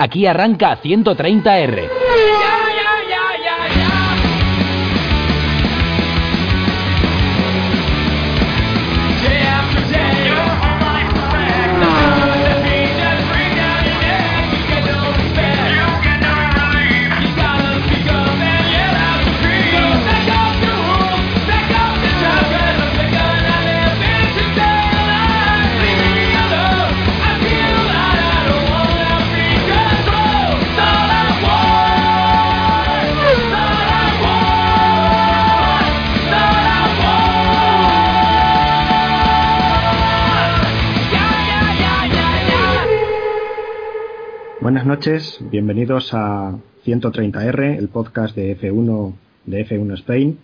Aquí arranca 130R. Buenas noches, bienvenidos a 130R, el podcast de F1 de F1 Spain.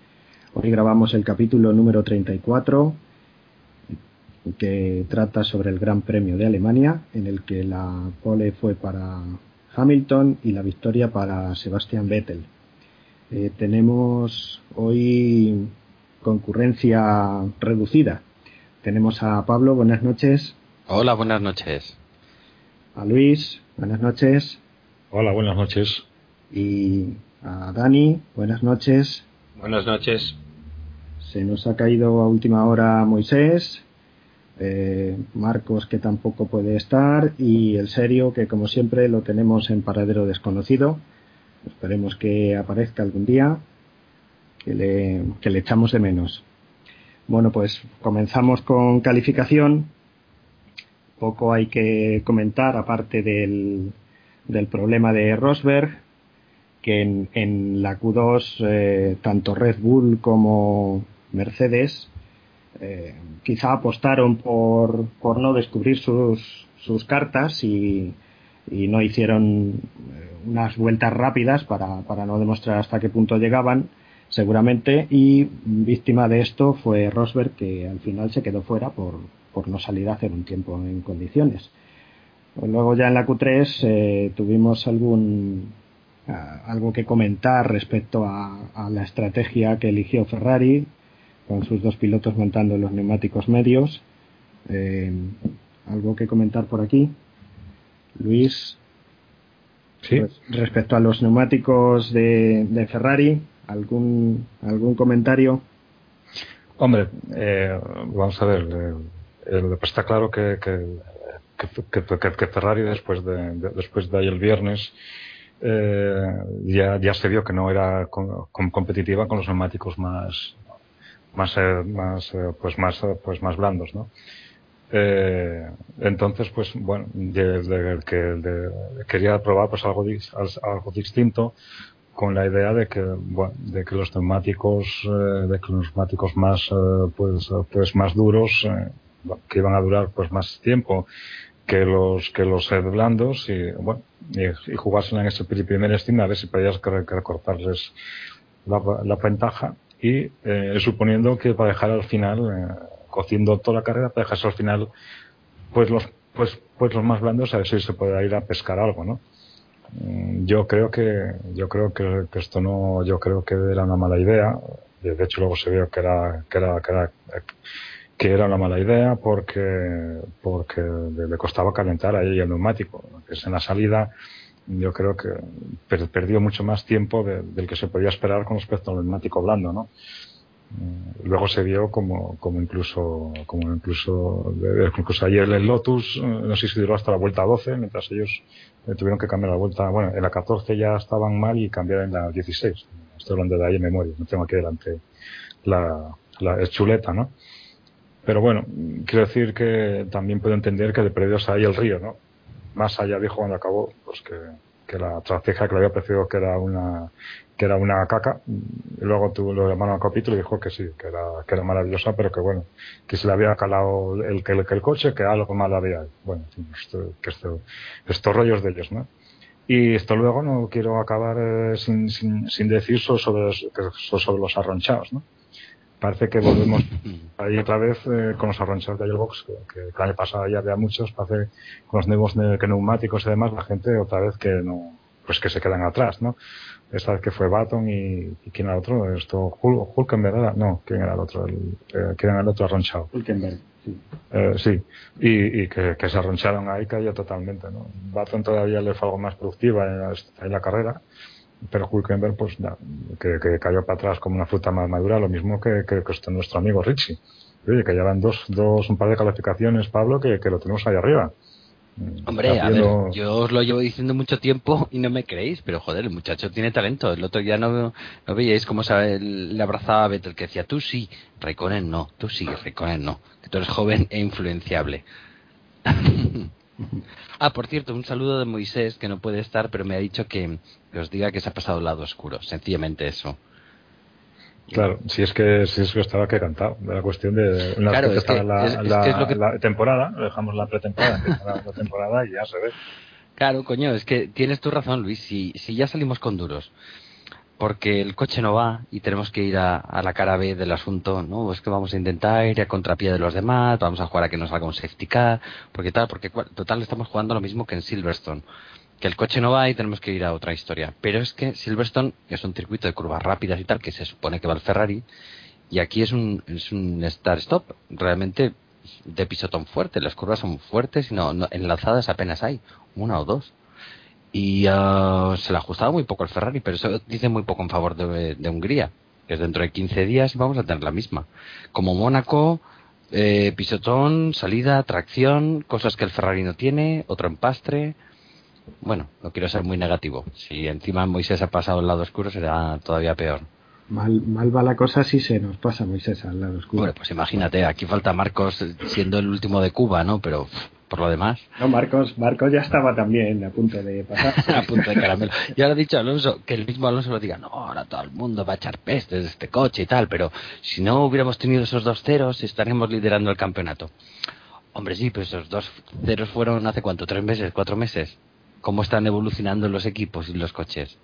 Hoy grabamos el capítulo número 34 que trata sobre el Gran Premio de Alemania, en el que la pole fue para Hamilton y la victoria para Sebastian Vettel. Eh, tenemos hoy concurrencia reducida. Tenemos a Pablo, buenas noches. Hola, buenas noches. A Luis, buenas noches. Hola, buenas noches. Y a Dani, buenas noches. Buenas noches. Se nos ha caído a última hora Moisés, eh, Marcos que tampoco puede estar y el serio que como siempre lo tenemos en paradero desconocido. Esperemos que aparezca algún día, que le, que le echamos de menos. Bueno, pues comenzamos con calificación. Poco hay que comentar aparte del, del problema de Rosberg, que en, en la Q2 eh, tanto Red Bull como Mercedes eh, quizá apostaron por, por no descubrir sus, sus cartas y, y no hicieron unas vueltas rápidas para, para no demostrar hasta qué punto llegaban seguramente. Y víctima de esto fue Rosberg que al final se quedó fuera por, por no salir a hacer un tiempo en condiciones. Luego ya en la Q3 eh, tuvimos algún uh, algo que comentar respecto a, a, la estrategia que eligió Ferrari con sus dos pilotos montando los neumáticos medios. Eh, algo que comentar por aquí. Luis, ¿Sí? pues, respecto a los neumáticos de, de Ferrari, algún algún comentario. Hombre, eh, vamos a ver, eh, está claro que, que, que, que, Ferrari después de, de, después de ahí el viernes eh, ya, ya se vio que no era com, com competitiva con los neumáticos más más más pues más pues más blandos, ¿no? Eh, entonces, pues bueno, de, de, que de, quería probar pues algo, algo distinto con la idea de que bueno, de que los neumáticos eh, de que los neumáticos más eh, pues pues más duros eh, que iban a durar pues más tiempo que los que los blandos y bueno y, y jugársela en ese primer estima a ver si podías recortarles la, ventaja y eh, suponiendo que para dejar al final eh, cociendo toda la carrera para dejarse al final pues los pues pues los más blandos a ver si se puede ir a pescar algo no yo creo que yo creo que, que, esto no yo creo que era una mala idea. De hecho luego se vio que era que era que era, que era una mala idea porque porque le costaba calentar ahí el neumático es en la salida yo creo que per, perdió mucho más tiempo de, del que se podía esperar con respecto al neumático blando no luego se vio como, como incluso como incluso incluso ayer el Lotus no sé si duró hasta la vuelta 12 mientras ellos tuvieron que cambiar la vuelta bueno en la 14 ya estaban mal y cambiaron en la 16 estoy hablando de ahí en memoria no tengo aquí delante la, la chuleta no pero bueno quiero decir que también puedo entender que de perdidos ahí el río no más allá dijo cuando acabó pues que que la estrategia que le había parecido que era una que era una caca. Luego tuvo lo llamaron al capítulo y dijo que sí que era que era maravillosa pero que bueno que se le había calado el que el, el coche que algo mal había. Bueno esto, que esto, estos rollos de ellos no y esto luego no quiero acabar eh, sin, sin, sin decir sobre, sobre los arronchados no parece que volvemos ahí otra vez eh, con los arranchados de Airbox, que, que el año pasado ya había muchos, parece con los nuevos neumáticos y demás, la gente otra vez que no, pues que se quedan atrás, ¿no? Esta vez que fue Baton y, y ¿quién era el otro? Esto, Hul Hulkenberg era, no, ¿quién era el otro? El, eh, ¿Quién era el otro arranchado? Hulkenberg. Eh, sí, y, que, se arroncharon ahí cayó totalmente. ¿no? Baton todavía le fue algo más productiva en, la carrera, pero Hulkenberg pues que, cayó para atrás como una fruta más madura, lo mismo que, que, nuestro amigo Richie. Oye, que llevan dos, dos, un par de calificaciones, Pablo, que, lo tenemos ahí arriba. Hombre, a ver, yo os lo llevo diciendo mucho tiempo y no me creéis, pero joder, el muchacho tiene talento. El otro día no, no veíais cómo sabe, le abrazaba a Vettel, que decía, tú sí, Raikkonen no, tú sí, Raikkonen no, que tú eres joven e influenciable. ah, por cierto, un saludo de Moisés, que no puede estar, pero me ha dicho que, que os diga que se ha pasado al lado oscuro, sencillamente eso. Claro, si es que si es que estaba que cantado, la cuestión de una claro, vez que la, la, temporada, dejamos la pretemporada, la temporada y ya se ve. Claro, coño, es que tienes tu razón, Luis. Si, si ya salimos con duros, porque el coche no va y tenemos que ir a, la cara B del asunto, ¿no? Es que vamos a intentar ir a contrapié de los demás, vamos a jugar a que nos haga un safety car, porque tal, porque total estamos jugando lo mismo que en Silverstone que el coche no va y tenemos que ir a otra historia. Pero es que Silverstone es un circuito de curvas rápidas y tal, que se supone que va el Ferrari, y aquí es un, es un start-stop realmente de pisotón fuerte. Las curvas son fuertes y no, enlazadas apenas hay, una o dos. Y uh, se le ha ajustado muy poco al Ferrari, pero eso dice muy poco en favor de, de Hungría, que es dentro de 15 días vamos a tener la misma. Como Mónaco, eh, pisotón, salida, tracción, cosas que el Ferrari no tiene, otro empastre bueno, no quiero ser muy negativo. Si encima Moisés ha pasado al lado oscuro será todavía peor. Mal, mal va la cosa si se nos pasa Moisés al lado oscuro. Bueno, pues imagínate, aquí falta Marcos siendo el último de Cuba, ¿no? Pero por lo demás. No, Marcos, Marcos ya estaba también a punto de pasar. a punto de caramelo. Y ahora ha dicho Alonso, que el mismo Alonso lo diga, no, ahora todo el mundo va a echar pestes de este coche y tal, pero si no hubiéramos tenido esos dos ceros, estaríamos liderando el campeonato. Hombre, sí, pero esos dos ceros fueron hace cuánto, tres meses, cuatro meses cómo están evolucionando los equipos y los coches.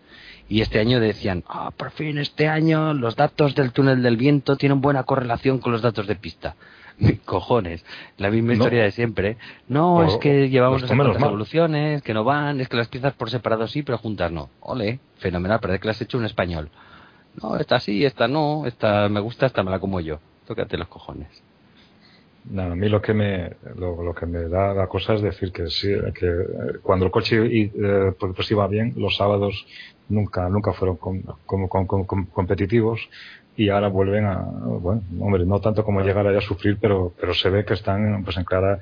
Y este año decían, ah, por fin este año los datos del túnel del viento tienen buena correlación con los datos de pista. Cojones, la misma historia de siempre. No, es que llevamos las evoluciones, que no van, es que las piezas por separado sí, pero juntas no. Ole, fenomenal, parece que las has hecho un español. No, esta sí, esta no, esta me gusta, esta me la como yo. Tócate los cojones. Nada, a mí lo que me lo, que me da la cosa es decir que sí, que eh, cuando el coche eh, pues, pues, iba bien, los sábados nunca nunca fueron como competitivos y ahora vuelven a bueno, hombre, no tanto como llegar a sufrir, pero pero se ve que están pues en clara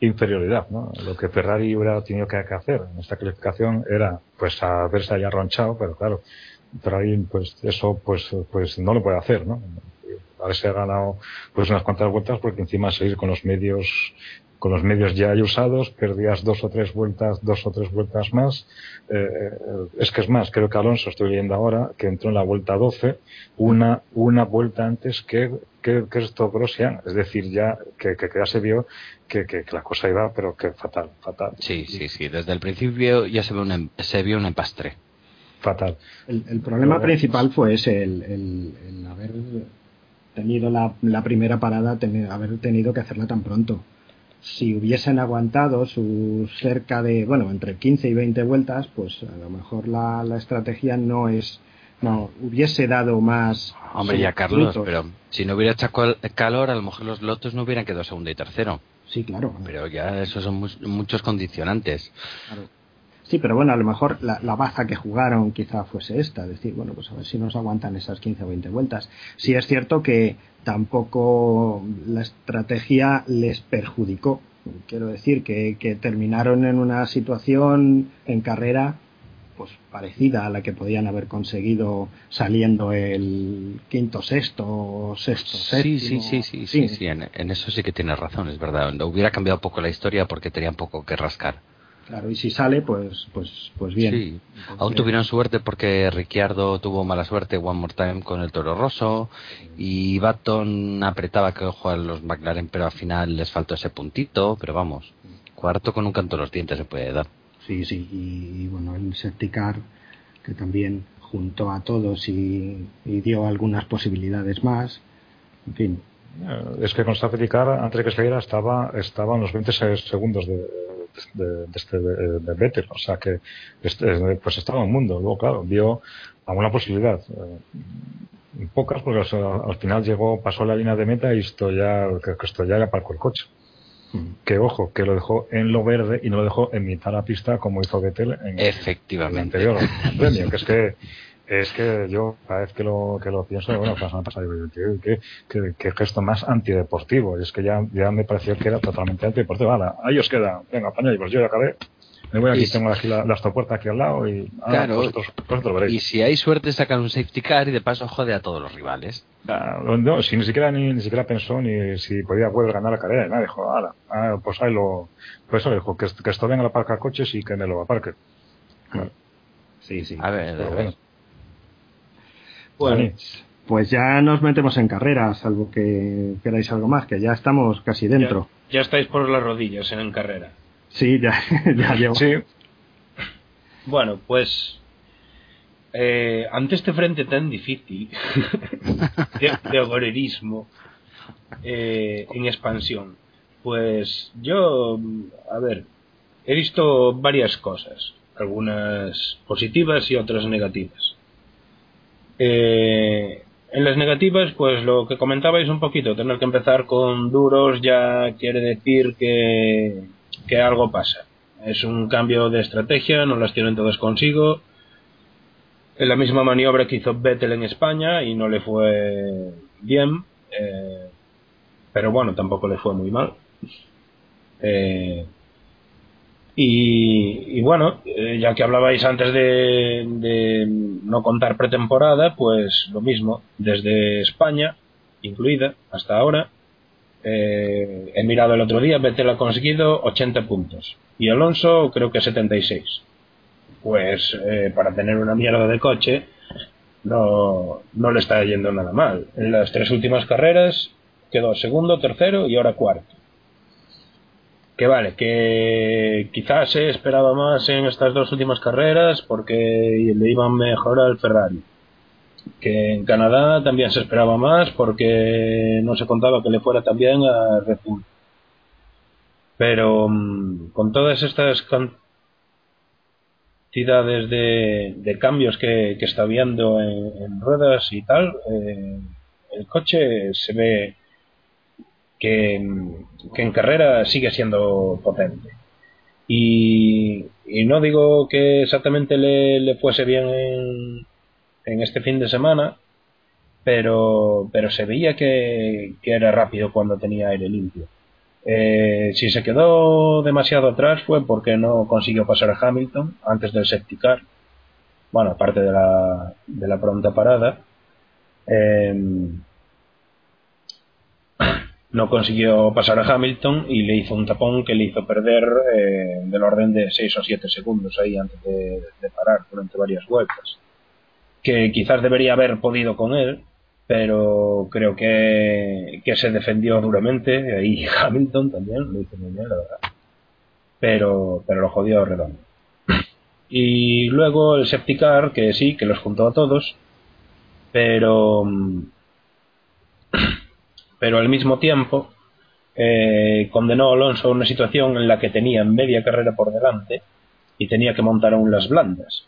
inferioridad, ¿no? Lo que Ferrari hubiera tenido que, hacer en esta clasificación era pues haberse ahí arronchado, pero claro, Ferrari pues eso pues pues no lo puede hacer, ¿no? haberse ganado pues unas cuantas vueltas porque encima seguir con los medios con los medios ya usados, perdías dos o tres vueltas, dos o tres vueltas más. Eh, eh, es que es más, creo que Alonso, estoy leyendo ahora, que entró en la vuelta 12, una, una vuelta antes que, que, que esto Es decir, ya que, que, ya se vio que, que, la cosa iba, pero que fatal, fatal. Sí, sí, sí. Desde el principio ya se, ve un, em, se vio un empastre. Fatal. El, problema principal fue ese, el, el haber tenido la, la primera parada, haber tenido que hacerla tan pronto. Si hubiesen aguantado su cerca de, bueno, entre 15 y 20 vueltas, pues a lo mejor la, la estrategia no es, no, hubiese dado más. Hombre, ya Carlos, pero si no hubiera echado calor, a lo mejor los lotos no hubieran quedado segundo y tercero. Sí, claro. Pero ya esos son muchos condicionantes. Claro. Sí, pero bueno, a lo mejor la, baza que jugaron quizá fuese esta, decir, bueno, pues a ver si nos aguantan esas 15 o 20 vueltas. Sí es cierto que tampoco la estrategia les perjudicó. Quiero decir que, que terminaron en una situación en carrera pues parecida a la que podían haber conseguido saliendo el quinto sexto o sexto sí, Sí, sí, sí, sí, sí, en, en, eso sí que tienes razón, es verdad. Hubiera cambiado poco la historia porque tenían poco que rascar. Claro, y si sale, pues, pues, pues bien. Sí, aún tuvieron suerte porque Ricciardo tuvo mala suerte one more time con el Toro Rosso y Baton apretaba que ojo a los McLaren, pero al final les faltó ese puntito, pero vamos, cuarto con un canto de los dientes se puede dar. Sí, sí, y, bueno, el Septicar que también juntó a todos y, dio algunas posibilidades más, en fin. Eh, es que con Septicar, antes de que saliera, estaba, estaban los 20 segundos de, de, este de, Vettel, o sea que este, pues estaba en el mundo. Luego, claro, vio alguna posibilidad. Eh, pocas, porque al, final llegó, pasó la línea de meta y esto ya, que, esto ya aparcó el coche. Hmm. Que ojo, que lo dejó en lo verde y no lo dejó en mitad de la pista como hizo Vettel en Efectivamente. el anterior premio, que es que es que yo cada vez que lo, que lo pienso, bueno, pues me pasa, digo, ¿qué, qué, qué, gesto más antideportivo. Y es que ya, ya me pareció que era totalmente antideportivo. ahí os queda, venga, paña, pues yo ya acabé. Me voy aquí, tengo aquí la, la aquí al lado y ah, claro, veréis. Y si hay suerte sacan un safety car y de paso jode a todos los rivales. no, si ni siquiera ni, ni, siquiera pensó ni si podía poder ganar la carrera, nada, dijo, ah, pues ahí lo, pues eso dijo, que, que esto venga a aparcar coches y que me lo aparque. Sí, sí. A ver, a ver. Pues, pues ya nos metemos en carrera, salvo que queráis algo más, que ya estamos casi dentro. Ya, estáis por las rodillas en carrera. Sí, ya, ya llevo. Sí. Bueno, pues eh, ante este frente tan difícil de, de agorerismo eh, en expansión, pues yo, a ver, he visto varias cosas, algunas positivas y otras negativas. Eh, en las negativas, pues lo que comentabais un poquito, tener que empezar con duros ya quiere decir que, que algo pasa. Es un cambio de estrategia, no las tienen todas consigo. En la misma maniobra que hizo Vettel en España y no le fue bien, eh, pero bueno, tampoco le fue muy mal. Eh, y, bueno, eh, ya que hablabais antes de, no contar pretemporada, pues lo mismo, desde España, incluida, hasta ahora, eh, he mirado el otro día, Vettel ha conseguido 80 puntos y Alonso creo que 76. Pues eh, para tener una mierda de coche no, no le está yendo nada mal. En las tres últimas carreras quedó segundo, tercero y ahora cuarto que vale, que quizás se esperaba más en estas dos últimas carreras porque le iban mejor al Ferrari. Que en Canadá también se esperaba más porque no se contaba que le fuera también a Red Bull. Pero mm, con todas estas cantidades de, cambios que, está viendo en, ruedas y tal, eh, el coche se ve que, en carrera sigue siendo potente. Y, no digo que exactamente le, fuese bien en, este fin de semana, pero, pero se veía que, era rápido cuando tenía aire limpio. Eh, si se quedó demasiado atrás fue porque no consiguió pasar a Hamilton antes del septicar. Bueno, aparte de la, de la pronta parada. Eh, no consiguió pasar a Hamilton y le hizo un tapón que le hizo perder eh, del orden de 6 o 7 segundos ahí antes de, parar durante varias vueltas. Que quizás debería haber podido con él, pero creo que, que se defendió duramente. Ahí Hamilton también lo hizo muy bien, la verdad. Pero, pero lo jodió redondo. Y luego el Septicar, que sí, que los juntó a todos, pero pero al mismo tiempo eh, condenó a Alonso a una situación en la que tenía media carrera por delante y tenía que montar aún las blandas.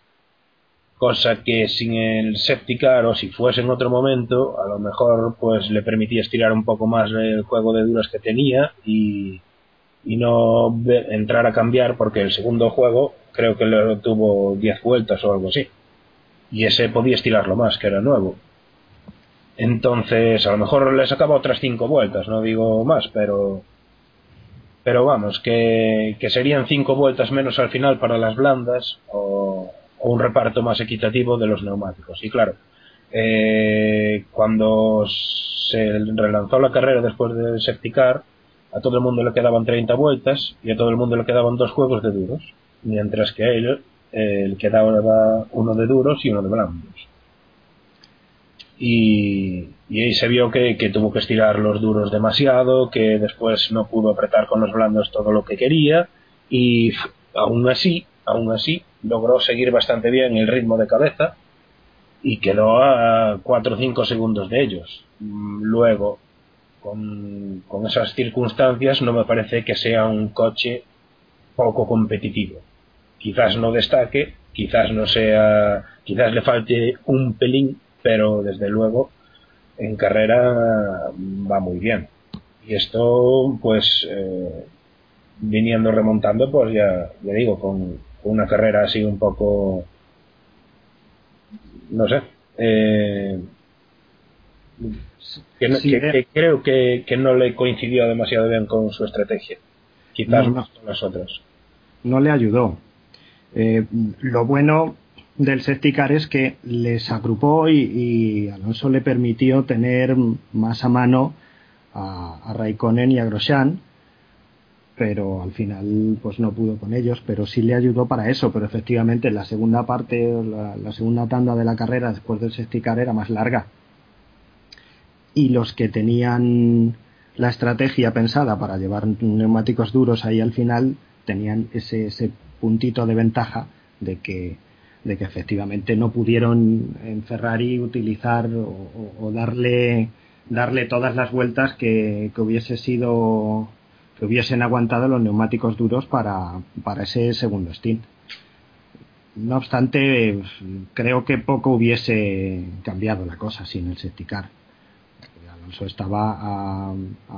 Cosa que sin el septicar o si fuese en otro momento, a lo mejor pues le permitía estirar un poco más el juego de duras que tenía y, y no entrar a cambiar porque el segundo juego creo que le tuvo 10 vueltas o algo así. Y ese podía estirarlo más, que era nuevo. Entonces, a lo mejor le sacaba otras cinco vueltas, no digo más, pero. Pero vamos, que, que serían cinco vueltas menos al final para las blandas o, un reparto más equitativo de los neumáticos. Y claro, eh, cuando se relanzó la carrera después de septicar, a todo el mundo le quedaban 30 vueltas y a todo el mundo le quedaban dos juegos de duros, mientras que a él eh, le quedaba uno de duros y uno de blandos y, ahí se vio que, tuvo que estirar los duros demasiado, que después no pudo apretar con los blandos todo lo que quería y aún así, aún así logró seguir bastante bien el ritmo de cabeza y quedó a 4 o 5 segundos de ellos. Luego, con, con esas circunstancias, no me parece que sea un coche poco competitivo. Quizás no destaque, quizás no sea, quizás le falte un pelín pero desde luego en carrera va muy bien. Y esto, pues, eh, viniendo remontando, pues ya, ya digo, con una carrera así un poco, no sé, eh, que, creo que, no le coincidió demasiado bien con su estrategia. Quizás no, con las otras. No le ayudó. Eh, lo bueno del Septicar es que les agrupó y, Alonso le permitió tener más a mano a, Raikkonen y a Grosjean pero al final pues no pudo con ellos, pero sí le ayudó para eso, pero efectivamente la segunda parte, la, segunda tanda de la carrera después del sexticar era más larga. Y los que tenían la estrategia pensada para llevar neumáticos duros ahí al final tenían ese, ese puntito de ventaja de que, de que efectivamente no pudieron en Ferrari utilizar o, darle, darle todas las vueltas que, que hubiese sido que hubiesen aguantado los neumáticos duros para, para ese segundo stint. No obstante, creo que poco hubiese cambiado la cosa sin el septicar. Alonso estaba a,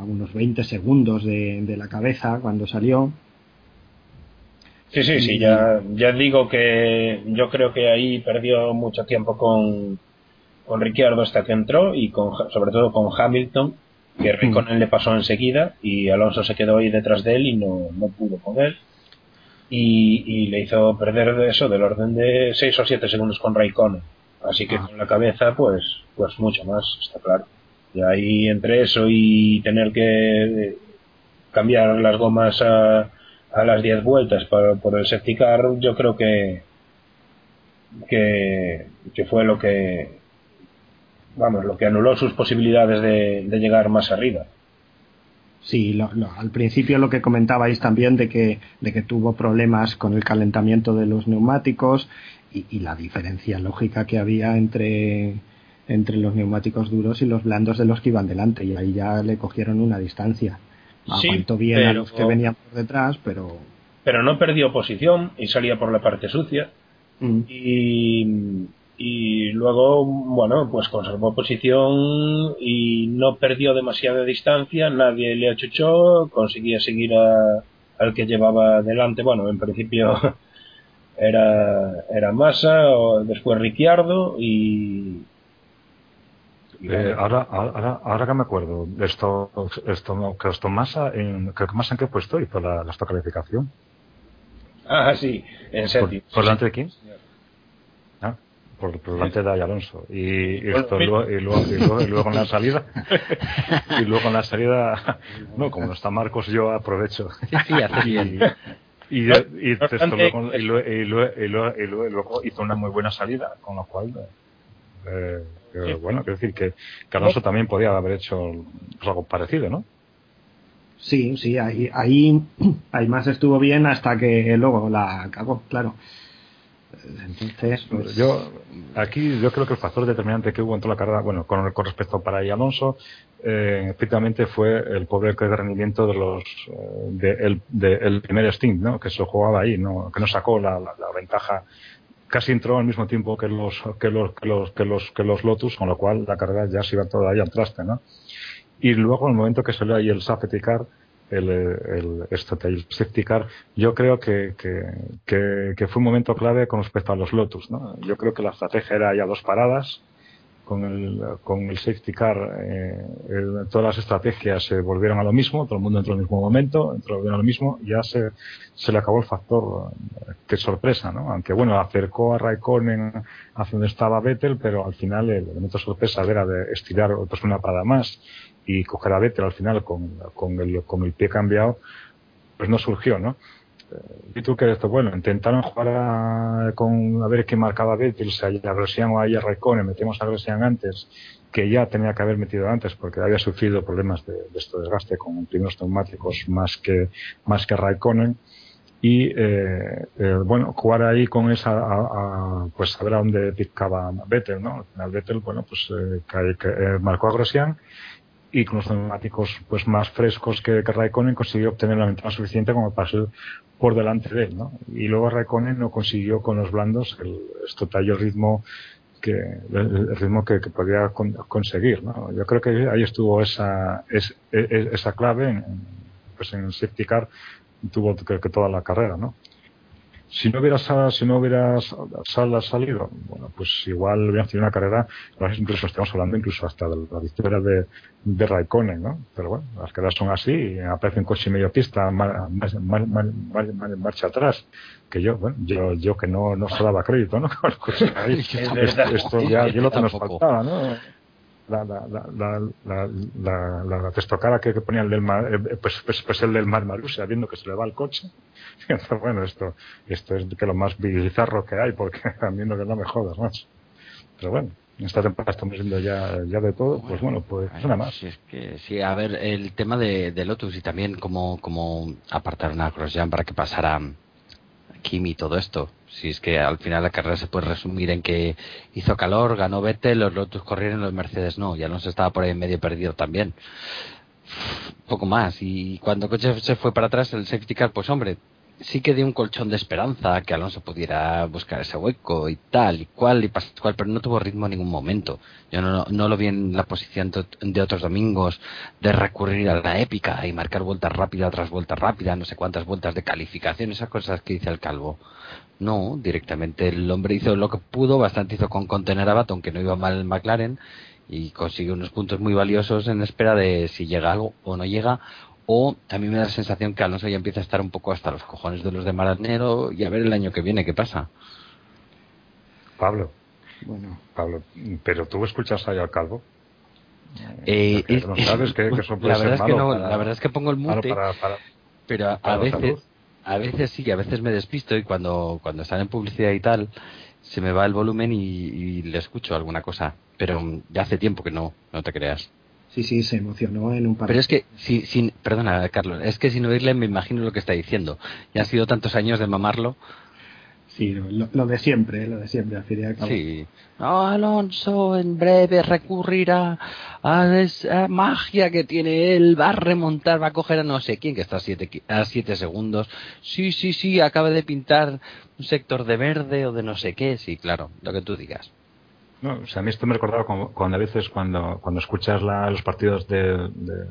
unos 20 segundos de, la cabeza cuando salió. Sí, sí, sí, ya, ya digo que yo creo que ahí perdió mucho tiempo con, con Ricciardo hasta que entró y con, sobre todo con Hamilton que Raikkonen le pasó enseguida y Alonso se quedó ahí detrás de él y no, no pudo con él. Y, le hizo perder eso del orden de 6 o 7 segundos con Raikkonen. Así que ah. con la cabeza pues pues mucho más está claro. Y ahí entre eso y tener que cambiar las gomas a, a las 10 vueltas para, por el safety car yo creo que que, fue lo que vamos, lo que anuló sus posibilidades de, llegar más arriba. Sí, al principio lo que comentabais también de que, de que tuvo problemas con el calentamiento de los neumáticos y, la diferencia lógica que había entre, entre los neumáticos duros y los blandos de los que iban delante y ahí ya le cogieron una distancia. Aguantó bien a los que venían por detrás, pero... Pero no perdió posición y salía por la parte sucia. Mm. Y, y luego, bueno, pues conservó posición y no perdió demasiada distancia, nadie le achuchó, conseguía seguir al que llevaba delante, bueno, en principio era, era Massa, o después Ricciardo y... Eh, ahora, ahora, ahora que me acuerdo, esto, esto, que esto Massa, en, creo que Massa en qué puesto hizo la, la esta calificación. Ah, sí, en séptimo. ¿Por, delante de quién? por, delante de Alonso. Y, esto, y, luego, y, luego, y, luego, en la salida. Y luego en la salida no como no está Marcos yo aprovecho. Y, y, luego, hizo una muy buena salida con lo cual eh, bueno quiero decir que, Alonso también podía haber hecho algo parecido ¿no? Sí, sí, ahí, ahí, ahí más estuvo bien hasta que luego la cagó, claro. Entonces, pues, yo aquí yo creo que el factor determinante que hubo en toda la carrera, bueno, con, con respecto para y Alonso, eh, efectivamente fue el pobre rendimiento de los eh, de, el, de, el primer stint, ¿no? Que se jugaba ahí, ¿no? Que no sacó la, la, ventaja casi entró al mismo tiempo que los que los que los que los que los Lotus con lo cual la carrera ya se iba toda ahí al traste no y luego en el momento que salió ahí el safety car el, el, el safety car, yo creo que, que, que, fue un momento clave con respecto a los Lotus. ¿no? Yo creo que la estrategia era ya dos paradas. Con el, con el safety car, eh, todas las estrategias se volvieron a lo mismo, todo el mundo entró en el mismo momento, entró a lo mismo, ya se, se le acabó el factor eh, que sorpresa, ¿no? Aunque bueno, acercó a Raikkonen hacia donde estaba Vettel, pero al final el elemento sorpresa era de estirar pues, una parada más y coger a Vettel al final con, con, el, con el pie cambiado, pues no surgió, ¿no? ¿Y tú qué esto? Bueno, intentaron jugar a, con a ver qué marcaba si a Grosjean o a Raikkonen, metemos a Grosjean antes, que ya tenía que haber metido antes porque había sufrido problemas de, de este desgaste con primeros neumáticos más que, más que Raikkonen y eh, eh, bueno jugar ahí con esa a, pues saber a dónde picaba Vettel no al final Vettel bueno pues eh, eh, marcó a Grosjean y con los neumáticos pues más frescos que, que Raikkonen consiguió obtener la ventaja suficiente como para ser por delante de él, ¿no? Y luego Raikkonen no consiguió con los blandos el, el ritmo que el, ritmo que, podía conseguir. ¿no? Yo creo que ahí estuvo esa, es, e, e, esa clave en, pues en safety car tuvo que, que toda la carrera, ¿no? Si no hubieras si no hubieras salido bueno pues igual hubieras tenido una carrera incluso estamos hablando incluso hasta de la victoria de, de Raikkonen no pero bueno las carreras son así aparece un coche medio pista marcha atrás que yo bueno yo yo que no no se daba crédito no esto, ya yo lo que nos faltaba no la, la, la, la, la, la, testocada que, que ponía el del mar, eh, pues, pues, pues, el del mar Marusia, viendo que se le va el coche. bueno, esto, esto es que lo más bizarro que hay, porque también no, que no me jodas, más. Pero bueno, en esta temporada estamos viendo ya, ya de todo, pues bueno, pues nada más. Sí, es que, sí, a ver, el tema de, de Lotus y también cómo, cómo apartaron a Grosjean para que pasara Kimi y todo esto. Si es que al final la carrera se puede resumir en que hizo calor, ganó Vettel, los Lotus corrieron, los Mercedes no. Ya no se estaba por ahí medio perdido también. Poco más. Y cuando el coche se fue para atrás, el safety car, pues hombre, sí que dio un colchón de esperanza que Alonso pudiera buscar ese hueco y tal y cual y pascual, pero no tuvo ritmo en ningún momento. Yo no, no lo vi en la posición de otros domingos de recurrir a la épica y marcar vueltas rápidas tras vueltas rápidas, no sé cuántas vueltas de calificación, esas cosas que dice el calvo. No, directamente el hombre hizo lo que pudo, bastante hizo con contener a Baton, que no iba mal en McLaren, y consiguió unos puntos muy valiosos en espera de si llega algo o no llega, o a mí me da la sensación que Alonso ya empieza a estar un poco hasta los cojones de los de Maranero y a ver el año que viene qué pasa. Pablo. Bueno. Pablo, pero tú escuchas ahí al calvo. Eh, no sabes que, eso puede la verdad es que no, la verdad es que pongo el mute, pero a, veces, a veces sí, a veces me despisto y cuando cuando están en publicidad y tal se me va el volumen y, y le escucho alguna cosa, pero ya hace tiempo que no, no te creas. Sí, sí, se emocionó en un par Pero es que, si, sin, perdona, Carlos, es que sin oírle me imagino lo que está diciendo. Ya han sido tantos años de mamarlo. Sí, lo, de siempre, lo de siempre, al fin y al cabo. Sí. Alonso en breve recurrirá a esa magia que tiene él, va a remontar, va a coger a no sé quién que está a siete, a siete segundos. Sí, sí, sí, acaba de pintar un sector de verde o de no sé qué. Sí, claro, lo que tú digas. No, o sea, a mí esto me recordaba cuando, a veces cuando, cuando escuchas la, los partidos de,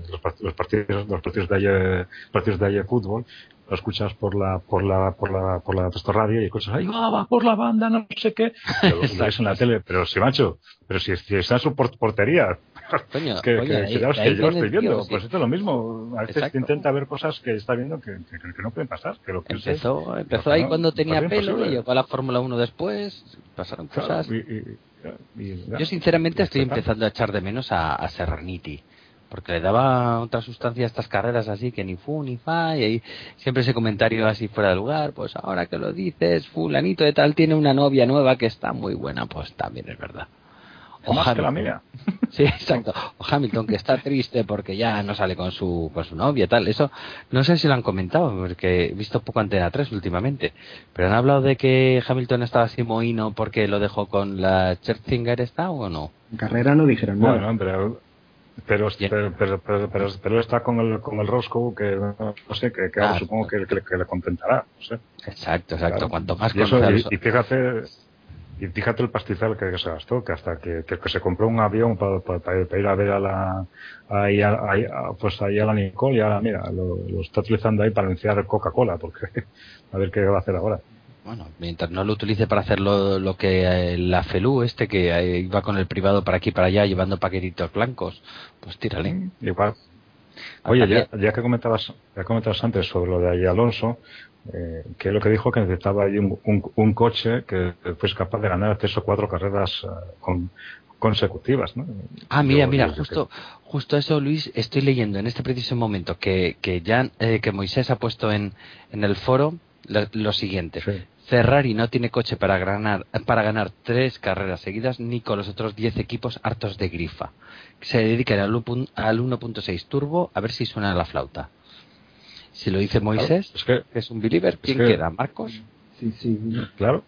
los, partidos los partidos de ayer, partidos de ayer fútbol lo escuchas por la por la por la por la radio y escuchas ahí va, por la banda no sé qué lo, ves en la tele pero si macho pero si, si está en su portería Coño, que, que, yo lo estoy viendo pues esto es lo mismo a veces intenta ver cosas que está viendo que, que, no pueden pasar que lo que empezó empezó ahí cuando tenía pelo y llegó a la Fórmula 1 después pasaron cosas yo sinceramente estoy empezando a echar de menos a, a Serraniti porque le daba otra sustancia a estas carreras así que ni fu ni fa y ahí siempre ese comentario así fuera de lugar pues ahora que lo dices fulanito de tal tiene una novia nueva que está muy buena pues también es verdad o Hamilton, la mía. Sí, exacto. O Hamilton que está triste porque ya no sale con su con su novia tal. Eso no sé si lo han comentado porque he visto poco Antena 3 últimamente, pero han hablado de que Hamilton estaba así mohino porque lo dejó con la Scherzinger está o no? En carrera no dijeron nada. Bueno, pero pero, pero, pero, pero, está con el, con el Roscoe que no sé, que, que supongo que, que, le contentará. No sé. Exacto, exacto. Cuanto más y, y, fíjate, y fíjate el pastizal que, se gastó, que hasta que, que, se compró un avión para, para, ir a ver a la, ahí a, a, pues ahí a la Nicole y ahora mira, lo, lo está utilizando ahí para anunciar Coca-Cola, porque a ver qué va a hacer ahora. Bueno, mientras no lo utilice para hacer lo, que eh, la Felú este que eh, iba con el privado para aquí para allá llevando paquetitos blancos, pues tírale. Igual. Oye, ya, ya, que comentabas, ya comentabas antes sobre lo de ahí Alonso, eh, que lo que dijo que necesitaba ahí un, un, coche que fuese capaz de ganar tres o cuatro carreras con, consecutivas, ¿no? Ah, mira, mira, justo, justo eso, Luis, estoy leyendo en este preciso momento que, que ya, que Moisés ha puesto en, en el foro lo, siguiente. Ferrari no tiene coche para ganar, para ganar tres carreras seguidas ni con los otros diez equipos hartos de grifa. Se dedican al 1.6 turbo a ver si suena la flauta. Si lo dice Moisés, es que, es un believer, ¿quién queda? ¿Marcos? Sí, sí. Claro.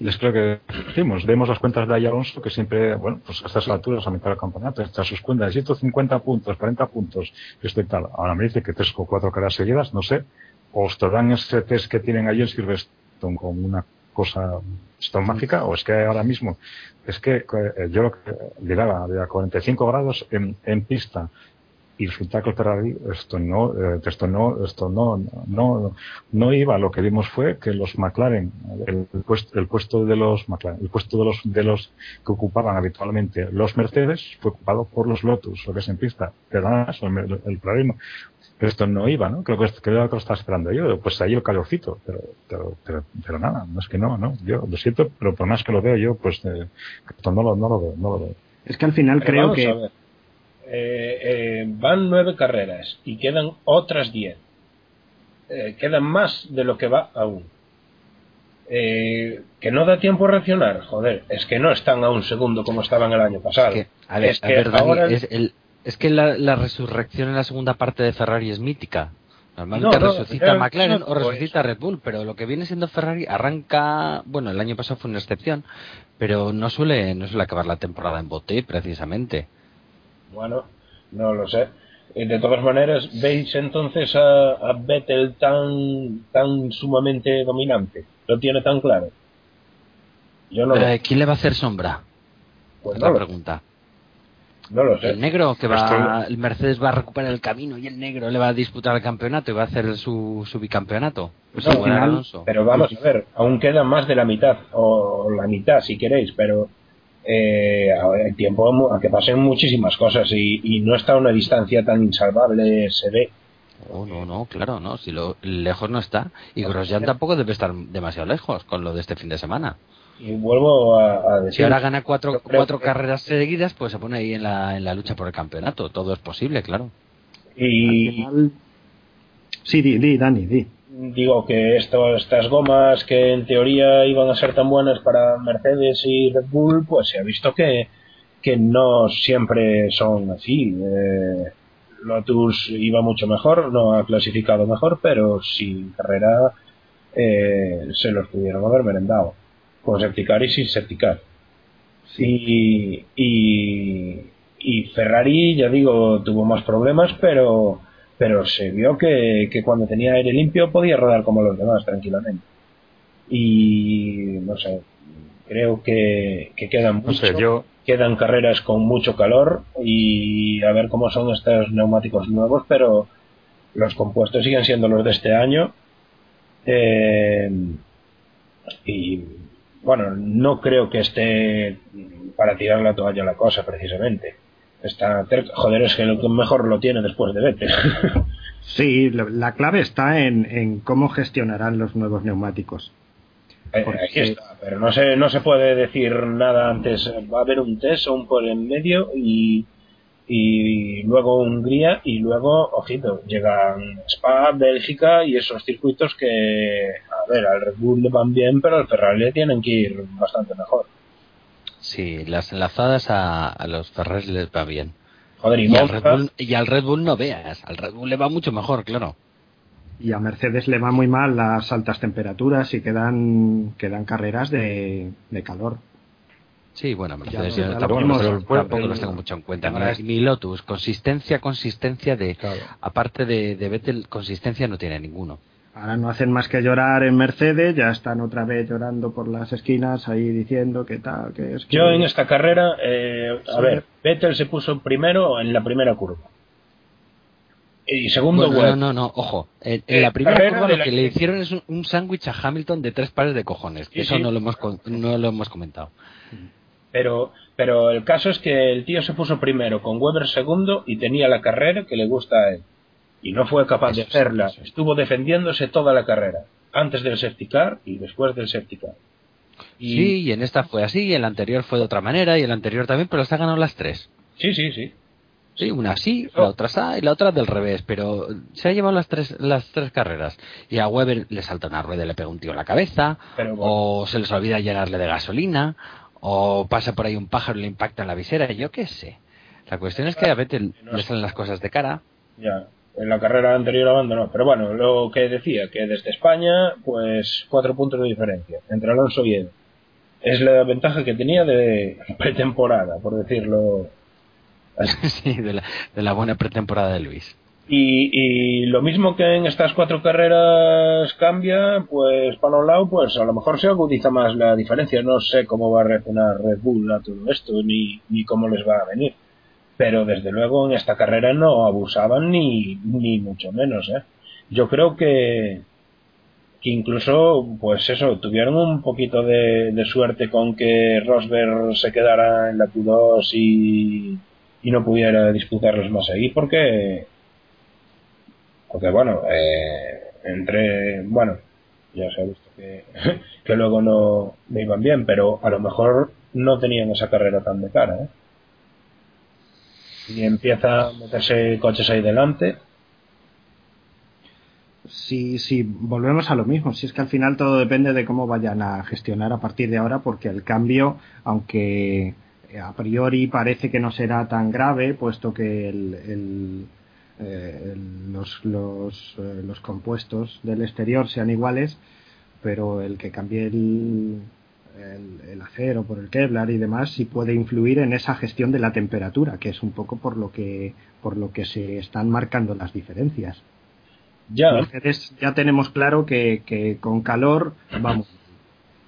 Es creo que decimos, vemos las cuentas de Alonso que siempre, bueno, pues a estas alturas, a mitad del campeonato, estas sus cuentas de 150 puntos, 40 puntos, este tal. Ahora me dice que tres o cuatro carreras seguidas, no sé, o os dan ese test que tienen allí en Silverstone con una cosa esto mágica o es que ahora mismo es que eh, yo lo que llegaba a 45 grados en, en pista y resulta que el Ferrari esto no eh, esto no esto no no no iba. Lo que vimos fue que los McLaren el, puesto el puesto de los McLaren el puesto de los de los que ocupaban habitualmente los Mercedes fue ocupado por los Lotus lo que es en pista. Pero nada el, el, el Ferrari no, esto no iba no creo que creo que lo estaba esperando yo. Pues ahí el calorcito pero pero, pero, pero nada no es que no no. Yo lo siento pero por más que lo veo yo pues eh, esto no lo no lo veo no lo veo. Es que al final Pero creo que ver. Eh, eh, van nueve carreras y quedan otras diez. Eh, quedan más de lo que va aún. Eh, que no da tiempo a reaccionar, joder, es que no están a un segundo como estaban el año pasado. Es que, a ver, Es a que ver, Dani, ahora- es, el- es que la, la resurrección en la segunda parte de Ferrari es mítica. Normalmente No, no, resucita yo- McLaren o digo resucita Red Bull, pero lo que viene siendo Ferrari arranca, bueno, el año pasado fue una excepción, pero no suele, no suele acabar la temporada en bote, precisamente. Bueno, no lo sé. Eh, De todas maneras, ¿veis entonces a, a Vettel tan, tan sumamente dominante? ¿Lo tiene tan claro? Yo no, lo- Eh, ¿Quién le va a hacer sombra? pues Es no lo, pregunta. no lo sé. El negro que va, el Mercedes va a recuperar el camino y el negro le va a disputar el campeonato y va a hacer su, su bicampeonato. Pues No, final- Alonso. Pero vamos a ver, aún queda más de la mitad, o la mitad si queréis, pero eh, hay tiempo a que pasen muchísimas cosas y, y no está a una distancia tan insalvable, se ve. Oh, no, no, claro, no. Si lo lejos no está. Y Grosjean tampoco debe estar demasiado lejos con lo de este fin de semana. Y vuelvo a, a decir, Si ahora gana cuatro, cuatro que- carreras seguidas, pues se pone ahí en la, en la lucha por el campeonato. Todo es posible, claro. al y final- sí di, di Dani di digo que esto, estas gomas que en teoría iban a ser tan buenas para Mercedes y Red Bull, pues se ha visto que, que no siempre son así. Eh, Lotus iba mucho mejor, no ha clasificado mejor, pero sin carrera eh, se los pudieron haber merendado. Con Septicar y sin Septicar. Y, y, y Ferrari, ya digo, tuvo más problemas, pero, pero se vio que, que cuando tenía aire limpio podía rodar como los demás tranquilamente. Y no sé, creo que, que quedan no sé mucho, yo quedan carreras con mucho calor y a ver cómo son estos neumáticos nuevos, pero los compuestos siguen siendo los de este año. Eh, y bueno, no creo que esté para tirar la toalla la cosa precisamente. Está joder, es que lo que mejor lo tiene después de Vettel. sí lo- la clave está en, en cómo gestionarán los nuevos neumáticos Eh, Porque- Aquí está, pero no se, no se puede decir nada antes. Va a haber un test o un por en medio y, y luego Hungría y luego, ojito, llegan Spa, Bélgica y esos circuitos que, a ver, al Red Bull le van bien, pero al Ferrari le tienen que ir bastante mejor. Sí, las enlazadas a, a los Ferraris les va bien. Joder, y, Y al, Red Bull, y al Red Bull no veas. Al Red Bull le va mucho mejor, claro. y a Mercedes le va muy mal las altas temperaturas y quedan quedan carreras de, de calor Sí, bueno, Mercedes Ya tampoco, vimos, los- pero- tampoco pero- los tengo mucho en cuenta. ni Lotus, consistencia, consistencia de... claro. Aparte de, de Vettel, consistencia no tiene ninguno. Ahora no hacen más que llorar en Mercedes, ya están otra vez llorando por las esquinas ahí diciendo que tal, que es que... yo en esta carrera, eh, a Sí. ver, Vettel se puso primero en la primera curva. Y segundo, Bueno, no, no, no, ojo. En, en Eh, la primera curva lo la que le hicieron es un, un sándwich a Hamilton de tres pares de cojones. que Sí, eso sí. no lo hemos no lo hemos comentado. Pero, pero el caso es que el tío se puso primero con Weber segundo y tenía la carrera que le gusta a él. Y no fue capaz de sí, hacerla. sí. Estuvo defendiéndose toda la carrera. Antes del safety car y después del safety car. Y, Sí, y en esta fue así, y en la anterior fue de otra manera, y en la anterior también, pero las ha ganado las tres. sí, sí, sí. Sí, una sí, Eso. la otra así y la otra del revés, pero se ha llevado las tres, las tres carreras. Y a Weber le salta una rueda y le pega un tío en la cabeza, Pero bueno, o se les olvida llenarle de gasolina, o pasa por ahí un pájaro y le impacta en la visera, yo qué sé. La cuestión es que a No le salen las cosas de cara. ya. En la carrera anterior abandonó. Pero bueno, lo que decía, que desde España, pues cuatro puntos de diferencia entre Alonso y él. Es la ventaja que tenía de pretemporada, por decirlo así. sí, de la, de la buena pretemporada de Luis. Y, lo mismo que en estas cuatro carreras cambia, pues para un lado, pues a lo mejor se agudiza más la diferencia. No sé cómo va a reaccionar Red Bull a todo esto, ni, ni cómo les va a venir. Pero desde luego en esta carrera no abusaban ni, ni mucho menos. ¿eh? Yo creo que, que incluso, pues eso, tuvieron un poquito de, de suerte con que Rosberg se quedara en la Q2 y, y no pudiera disputarlos más ahí, porque porque bueno, eh, entre, bueno, ya se ha visto que, que luego no, me iban bien, pero a lo mejor no tenían esa carrera tan de cara, ¿eh? Y empieza a meterse coches ahí delante. Sí, sí, volvemos a lo mismo. Si es que al final todo depende de cómo vayan a gestionar a partir de ahora, porque el cambio, aunque a priori parece que no será tan grave, puesto que el eh, los, los, eh, los, compuestos del exterior sean iguales, pero el que cambie el, el, acero por el Kevlar y demás sí puede influir en esa gestión de la temperatura, que es un poco por lo que, por lo que se están marcando las diferencias. Ya. ya tenemos claro que, que con calor vamos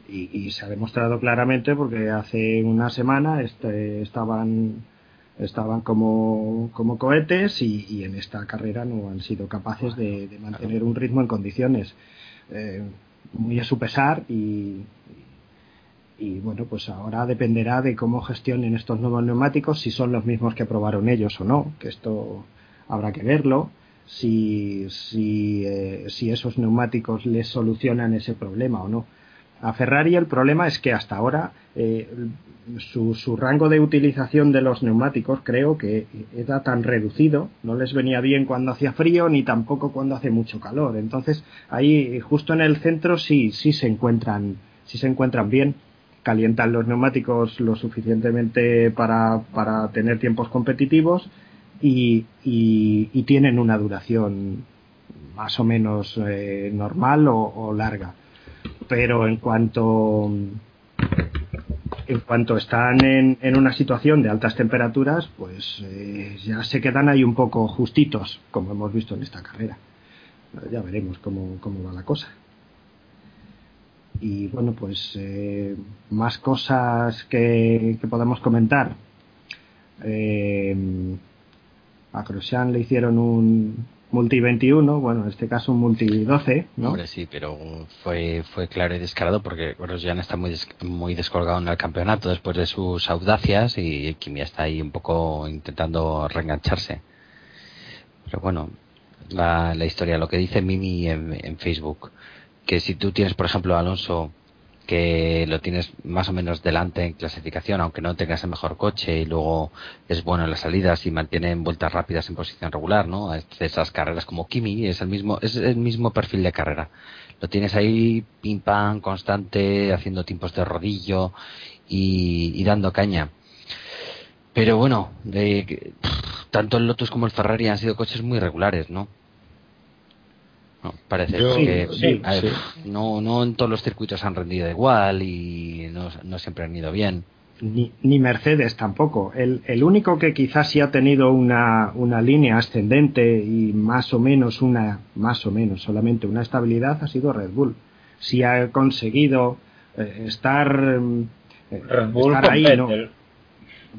y, y, se ha demostrado claramente porque hace una semana este, estaban estaban como, como cohetes y, en esta carrera no han sido capaces de, mantener un ritmo en condiciones eh, muy a su pesar y, y bueno pues ahora dependerá de cómo gestionen estos nuevos neumáticos si son los mismos que probaron ellos o no que esto habrá que verlo. Si si, eh, si esos neumáticos les solucionan ese problema o no. A Ferrari el problema es que hasta ahora eh, su, su, rango de utilización de los neumáticos creo que era tan reducido, no les venía bien cuando hacía frío ni tampoco cuando hace mucho calor. Entonces ahí justo en el centro sí, sí se encuentran, sí se encuentran bien, calientan los neumáticos lo suficientemente para, para tener tiempos competitivos y, tienen una duración más o menos eh, normal o larga pero en cuanto en cuanto están en, en una situación de altas temperaturas, pues eh, ya se quedan ahí un poco justitos, como hemos visto en esta carrera. Ya veremos cómo, cómo va la cosa. Y bueno, pues eh, más cosas que, que podamos comentar. Eh, a Grosjean le hicieron un, multi 21, bueno, en este caso un multi 12, ¿no? Hombre, sí, pero fue, fue claro y descarado porque Grosjean está muy, muy descolgado en el campeonato después de sus audacias y Kimi está ahí un poco intentando reengancharse. Pero bueno, la, la historia, lo que dice Mimi en Facebook, que si tú tienes, por ejemplo, Alonso que lo tienes más o menos delante en clasificación, aunque no tengas el mejor coche y luego es bueno en las salidas y mantiene vueltas rápidas en posición regular, ¿no? Esas carreras como Kimi es el mismo es el mismo perfil de carrera. Lo tienes ahí pim pam constante, haciendo tiempos de rodillo y, dando caña. Pero bueno, tanto el Lotus como el Ferrari han sido coches muy regulares, ¿no? No, parece que No, no en todos los circuitos han rendido igual y no, no siempre han ido bien. Ni, ni, Mercedes tampoco. El, el, único que quizás sí ha tenido una, una, línea ascendente y más o menos una, más o menos solamente una estabilidad ha sido Red Bull. Si ha conseguido eh, estar, eh, Red Bull estar ahí, ¿no?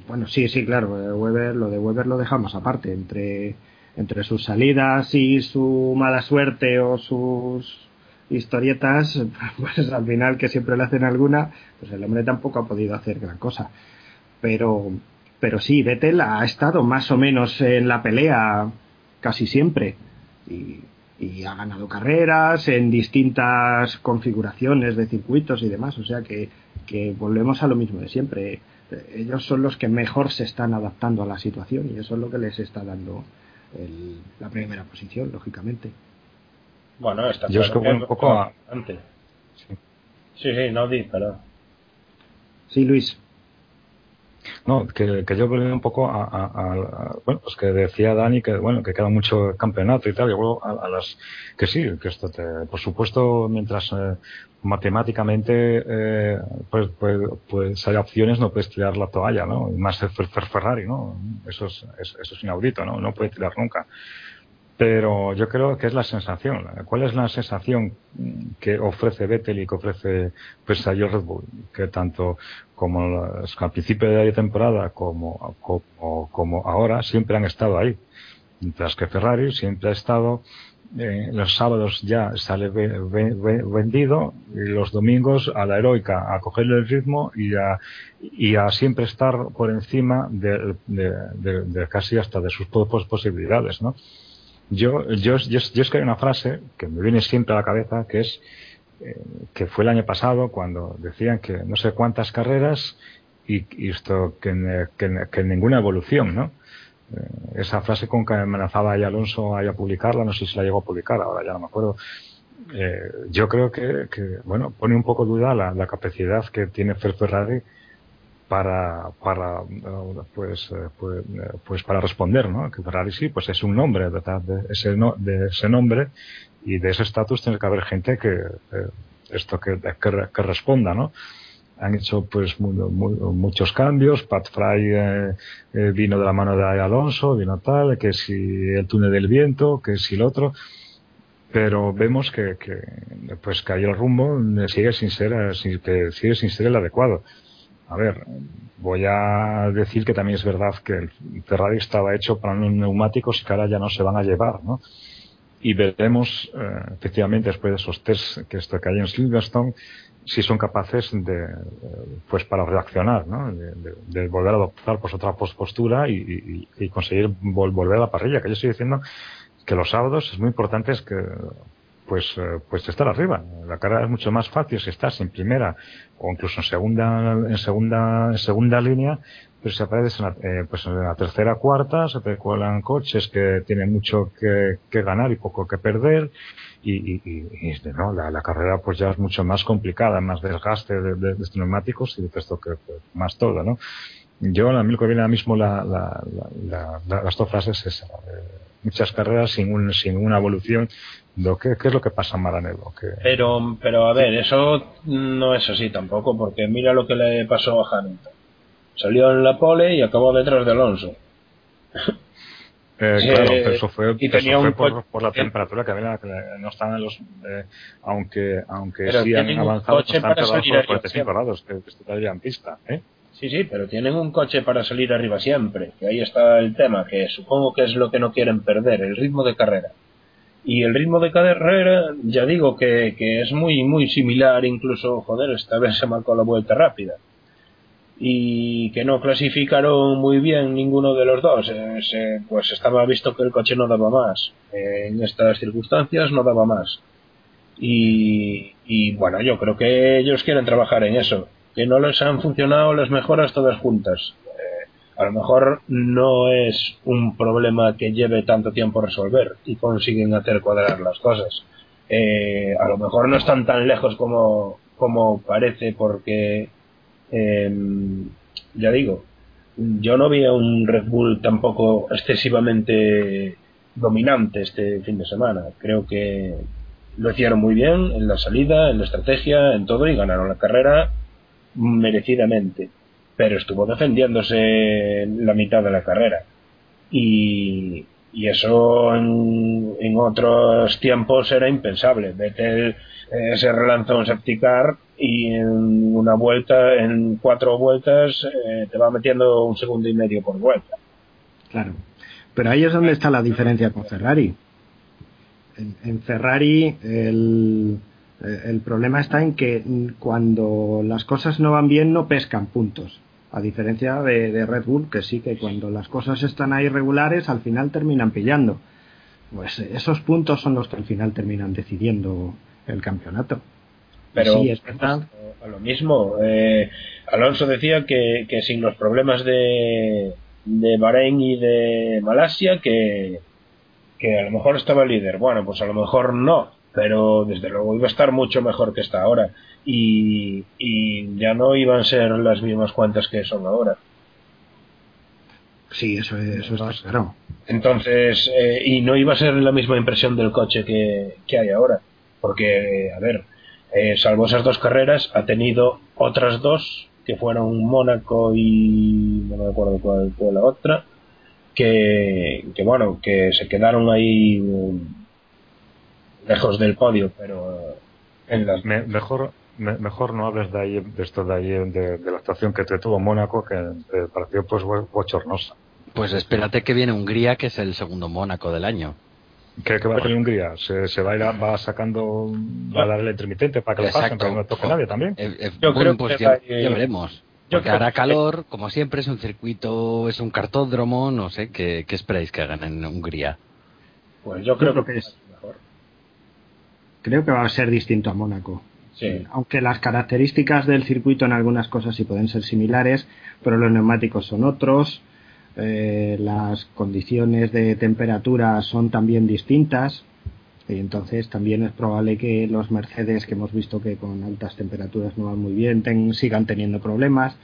Bueno, sí, sí, claro. Eh, Weber, lo de Weber lo dejamos aparte. Entre entre sus salidas y su mala suerte o sus historietas, pues al final que siempre le hacen alguna, pues el hombre tampoco ha podido hacer gran cosa. Pero, pero sí, Vettel ha estado más o menos en la pelea casi siempre y, ha ganado carreras en distintas configuraciones de circuitos y demás. O sea que volvemos a lo mismo de siempre. Ellos son los que mejor se están adaptando a la situación y eso es lo que les está dando el, la primera posición, lógicamente. Bueno, está Yo claro un poco a... antes. Sí. sí, sí, no di, pero... Sí, Luis. No, que, yo volví un poco a, bueno, pues que decía Dani que bueno, que queda mucho campeonato y tal, y luego a, las que sí, que esto te, por supuesto, mientras eh, matemáticamente eh, pues, pues, pues hay opciones, no puedes tirar la toalla, ¿no? Y más Ferrari, ¿no? Eso es, eso es inaudito, ¿no? No puede tirar nunca. pero yo creo que es la sensación. ¿Cuál es la sensación que ofrece Vettel y que ofrece pues, Red Bull? Que tanto como al principio de la temporada como, como, como ahora siempre han estado ahí. Mientras que Ferrari siempre ha estado eh, los sábados ya sale vendido y los domingos a la heroica a cogerle el ritmo y a, y a siempre estar por encima de, de, casi hasta de sus posibilidades, ¿no? Yo, yo, yo, yo es que hay una frase que me viene siempre a la cabeza que es que fue el año pasado cuando decían que no sé cuántas carreras y, esto que, que, ninguna evolución, ¿no? Eh, esa frase con que amenazaba a Alonso a, publicarla, no sé si la llegó a publicar, ahora ya no me acuerdo. Eh, yo creo que, bueno, pone un poco duda la, capacidad que tiene Ferrari para, para pues, eh, pues, pues, para responder, ¿no? Que Ferrari sí, pues es un nombre, ¿verdad? Ese, no, de ese nombre y de ese estatus tiene que haber gente que, esto que, que, responda, ¿no? han hecho pues muchos cambios. Pat Fry eh, eh, vino de la mano de Alonso, vino tal, que si el túnel del viento, que si el otro. Pero vemos que, pues que ahí el rumbo sigue sin ser, que sigue sin ser el adecuado. A ver, voy a decir que también es verdad que el Ferrari estaba hecho para unos neumáticos y que ahora ya no se van a llevar, ¿no? Y veremos, eh, efectivamente, después de esos test que, esto que hay en Silverstone, si son capaces de, pues para reaccionar, ¿no? de, volver a adoptar pues otra postura y, y, conseguir volver a la parrilla. Que yo estoy diciendo que los sábados es muy importante es que pues eh, pues estar arriba. La carrera es mucho más fácil si estás en primera o incluso en segunda en segunda en segunda línea, pero si apareces en la, eh, pues en la tercera cuarta se te cuelan coches que tienen mucho que, que ganar y poco que perder y, y, y ¿no? la, la, carrera pues ya es mucho más complicada, más desgaste de, de, de neumáticos y de esto que pues, más todo, ¿no? Yo a mí lo que viene ahora mismo la, la, la, las dos frases es eh, muchas carreras sin, un, sin una evolución. Lo que, ¿Qué es lo que pasa en Maranello? Que... Pero, pero a ver, eso no es así tampoco, porque mira lo que le pasó a Hamilton. Salió en la pole y acabó detrás de Alonso. Eh, claro, eso fue, eso fue por, por, la temperatura que había, que no estaban los, eh, aunque, aunque sí han avanzado de 45 grados, que, que en pista, ¿eh? Sí, sí, pero tienen un coche para salir arriba siempre, que ahí está el tema, que supongo que es lo que no quieren perder, el ritmo de carrera. Y el ritmo de carrera, ya digo que, que es muy, muy similar, incluso, joder, esta vez se marcó la vuelta rápida y que no clasificaron muy bien ninguno de los dos. Eh, pues estaba visto que el coche no daba más. Eh, en estas circunstancias no daba más. Y, bueno, yo creo que ellos quieren trabajar en eso. Que no les han funcionado las mejoras todas juntas. Eh, a lo mejor no es un problema que lleve tanto tiempo resolver y consiguen hacer cuadrar las cosas. a lo mejor no están tan lejos como, como parece porque eh, ya digo, yo no vi a un Red Bull tampoco excesivamente dominante este fin de semana. Creo que lo hicieron muy bien en la salida, en la estrategia, en todo y ganaron la carrera merecidamente. Pero estuvo defendiéndose la mitad de la carrera. Y, eso en, en, otros tiempos era impensable. Vettel eh, se relanzó en Septicar y en una vuelta, en cuatro vueltas, eh, te va metiendo un segundo y medio por vuelta. Claro. Pero ahí es donde está la diferencia con Ferrari. En, en Ferrari el, el problema está en que cuando las cosas no van bien no pescan puntos. A diferencia de, de, Red Bull, que sí que cuando las cosas están ahí regulares, al final terminan pillando. Pues esos puntos son los que al final terminan decidiendo el campeonato. Pero sí, es verdad. A lo mismo, eh, Alonso decía que, que sin los problemas de, de Bahrein y de Malasia, que, que a lo mejor estaba el líder. Bueno, pues a lo mejor no, pero desde luego iba a estar mucho mejor que está ahora. Y, y ya no iban a ser las mismas cuantas que son ahora. Sí, eso, eso está claro. Entonces, eh, y no iba a ser la misma impresión del coche que, que hay ahora. Porque, a ver, eh, salvo esas dos carreras, ha tenido otras dos, que fueron Mónaco y no me acuerdo cuál fue la otra, que, que bueno, que se quedaron ahí um, lejos del podio, pero en las... Me- mejor me- mejor no hables de ahí de esto de ahí de, de la actuación que te tuvo Mónaco que pareció pues bo- bochornosa Pues espérate que viene Hungría, que es el segundo Mónaco del año. ¿Qué, qué va a hacer Hungría? ¿Se, se va a ir a- va sacando va a dar el intermitente para que lo pasen para que no toque nadie también? Eh, eh, Yo bueno, creo pues que ya, veremos. Yo Porque creo hará que- calor, como siempre, es un circuito, es un cartódromo, no sé, ¿qué, qué esperáis que hagan en Hungría? Pues yo creo, creo que, que es es- mejor. Creo que va a ser distinto a Mónaco. Sí. Aunque las características del circuito en algunas cosas sí pueden ser similares, pero los neumáticos son otros, eh, las condiciones de temperatura son también distintas, y entonces también es probable que los Mercedes que hemos visto que con altas temperaturas no van muy bien ten- sigan teniendo problemas.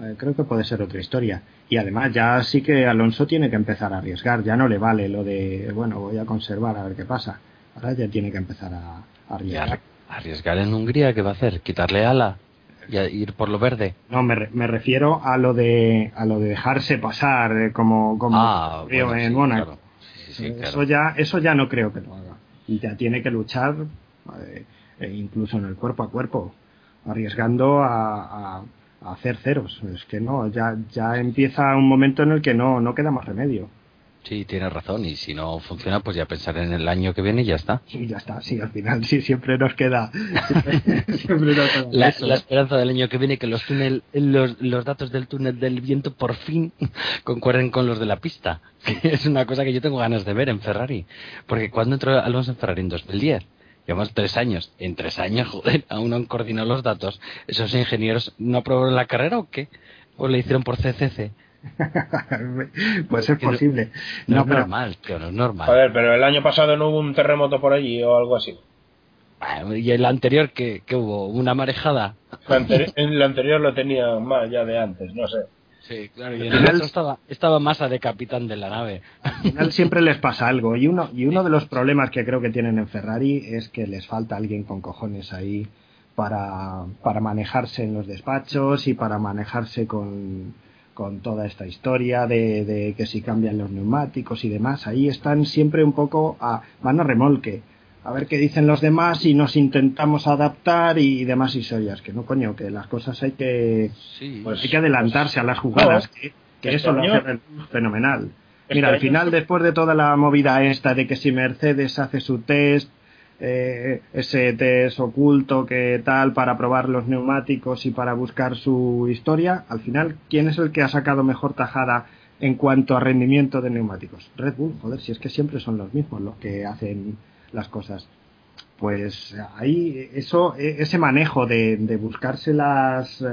Eh, creo que puede ser otra historia. Y además ya sí que Alonso tiene que empezar a arriesgar, ya no le vale lo de, bueno, voy a conservar a ver qué pasa. Ahora ya tiene que empezar a, a arriesgar. arri- arriesgar en Hungría, ¿qué va a hacer? ¿Quitarle ala? ¿Y a- ir por lo verde? No, me, re- me refiero a lo de a lo de dejarse pasar eh, como como ah, bueno, en sí, Mónaco. claro. Sí, sí, Eso ya eso ya no creo que lo haga. Y ya tiene que luchar eh, e incluso en el cuerpo a cuerpo, arriesgando a, a- a hacer ceros. Es que no, ya ya empieza un momento en el que no no queda más remedio. Sí, tienes razón. Y si no funciona, pues ya pensar en el año que viene y ya está. Y ya está, sí, al final sí siempre nos queda siempre, siempre nos queda La, la esperanza del año que viene que los túnel, los, los datos del túnel del viento por fin concuerden con los de la pista. Es una cosa que yo tengo ganas de ver en Ferrari. Porque cuando entró Alonso en Ferrari en 2010, llevamos tres años. En tres años, joder, aún no han coordinado los datos. ¿Esos ingenieros no aprobaron la carrera o qué? ¿O le hicieron por CCC? pues es posible. No, No, es pero normal, tío, no es normal. Joder, pero el año pasado no hubo un terremoto por allí o algo así. Bueno, Y el anterior, que hubo? ¿Una marejada? La anteri- en el anterior lo tenía más ya de antes, no sé. Sí, claro, y en el otro estaba, estaba Massa de capitán de la nave. al final siempre les pasa algo y uno y uno de los problemas que creo que tienen en Ferrari es que les falta alguien con cojones ahí para, para manejarse en los despachos y para manejarse con, con toda esta historia de, de que si cambian los neumáticos y demás ahí están siempre un poco a van a remolque. A ver qué dicen los demás y nos intentamos adaptar y demás historias que no coño que las cosas hay que Sí, Pues- hay que adelantarse a las jugadas, no, que, que este eso lo hace fenomenal. Este Mira, al final, después de toda la movida esta de que si Mercedes hace su test, eh, ese test oculto que tal para probar los neumáticos y para buscar su historia, al final, ¿quién es el que ha sacado mejor tajada en cuanto a rendimiento de neumáticos? Red Bull, joder, si es que siempre son los mismos los que hacen las cosas pues ahí eso e- ese manejo de, de buscarse las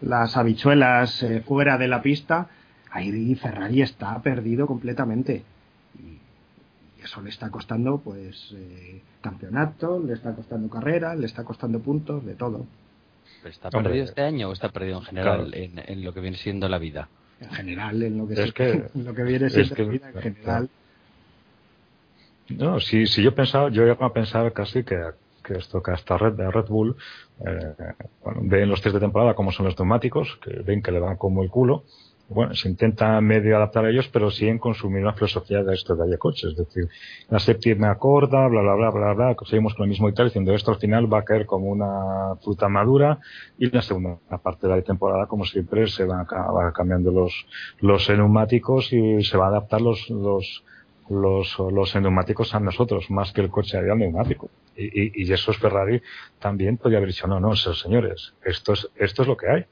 las habichuelas eh, fuera de la pista ahí Ferrari está perdido completamente eso le está costando pues eh, campeonato le está costando carrera le está costando puntos de todo ¿Está Hombre, perdido este año o está perdido en general claro. en, en lo que viene siendo la vida? en general en lo que, Es se- que- en lo que viene es siendo que- la vida en general No, si, si yo pensaba, yo iba a pensar casi que, que esto que hasta Red, Red Bull eh, bueno, ven los test de temporada como son los neumáticos, que ven que le van como el culo. Bueno, se intenta medio adaptar a ellos, pero siguen con su misma filosofía de esto de coches. Es decir, la séptima corta, bla, bla, bla, bla, bla, seguimos con lo mismo y tal, diciendo esto al final va a caer como una fruta madura y la segunda parte de la temporada, como siempre, se van, a, ca- van cambiando los, los neumáticos y se va a adaptar los, los, los, los neumáticos a nosotros, más que el coche al neumático. Y, y, y Ferrari también podría haber dicho, no, no, esos señores, esto es, esto es lo que hay.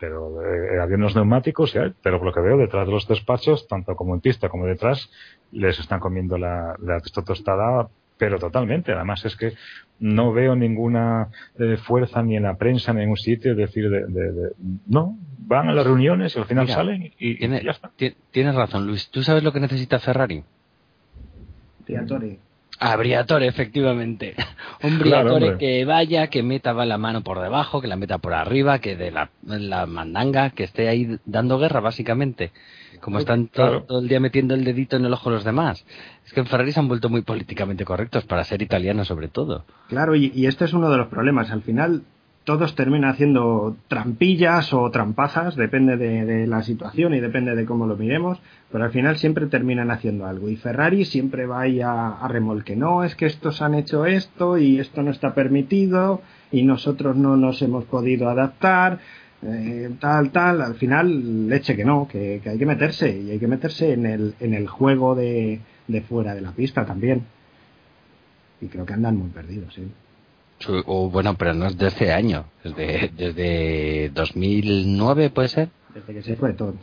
Pero eh, había unos neumáticos, hay, pero por lo que veo, detrás de los despachos, tanto como en pista como detrás, les están comiendo la, la tostada, pero totalmente. Además es que no veo ninguna eh, fuerza ni en la prensa ni en ningún sitio, es decir, de, de- de- no, van a las reuniones y al final Mira, salen y, y Tiene- ya está. ti- tienes razón, Luis. ¿Tú sabes lo que necesita Ferrari? Briatore. A Briatore, efectivamente. Un Briatore que vaya, que meta va la mano por debajo, que la meta por arriba, que de la, la mandanga, que esté ahí dando guerra, básicamente. Como están Claro. todo el día metiendo el dedito en el ojo de los demás. Es que en Ferrari se han vuelto muy políticamente correctos, para ser italianos sobre todo. Claro, y, y este es uno de los problemas. Al final, todos terminan haciendo trampillas o trampazas, depende de, la situación y depende de cómo lo miremos, pero al final siempre terminan haciendo algo. Y Ferrari siempre va ahí a, remolque, no, es que estos han hecho esto y esto no está permitido y nosotros no nos hemos podido adaptar, eh, tal, tal, al final leche que no, que, hay que meterse y hay que meterse en el, en el juego de, de fuera de la pista también. Y creo que andan muy perdidos, sí. O, bueno, pero no es de ese año, desde, desde 2009 puede ser. Desde que se fue todo.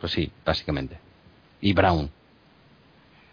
Pues sí, básicamente. Y Brown.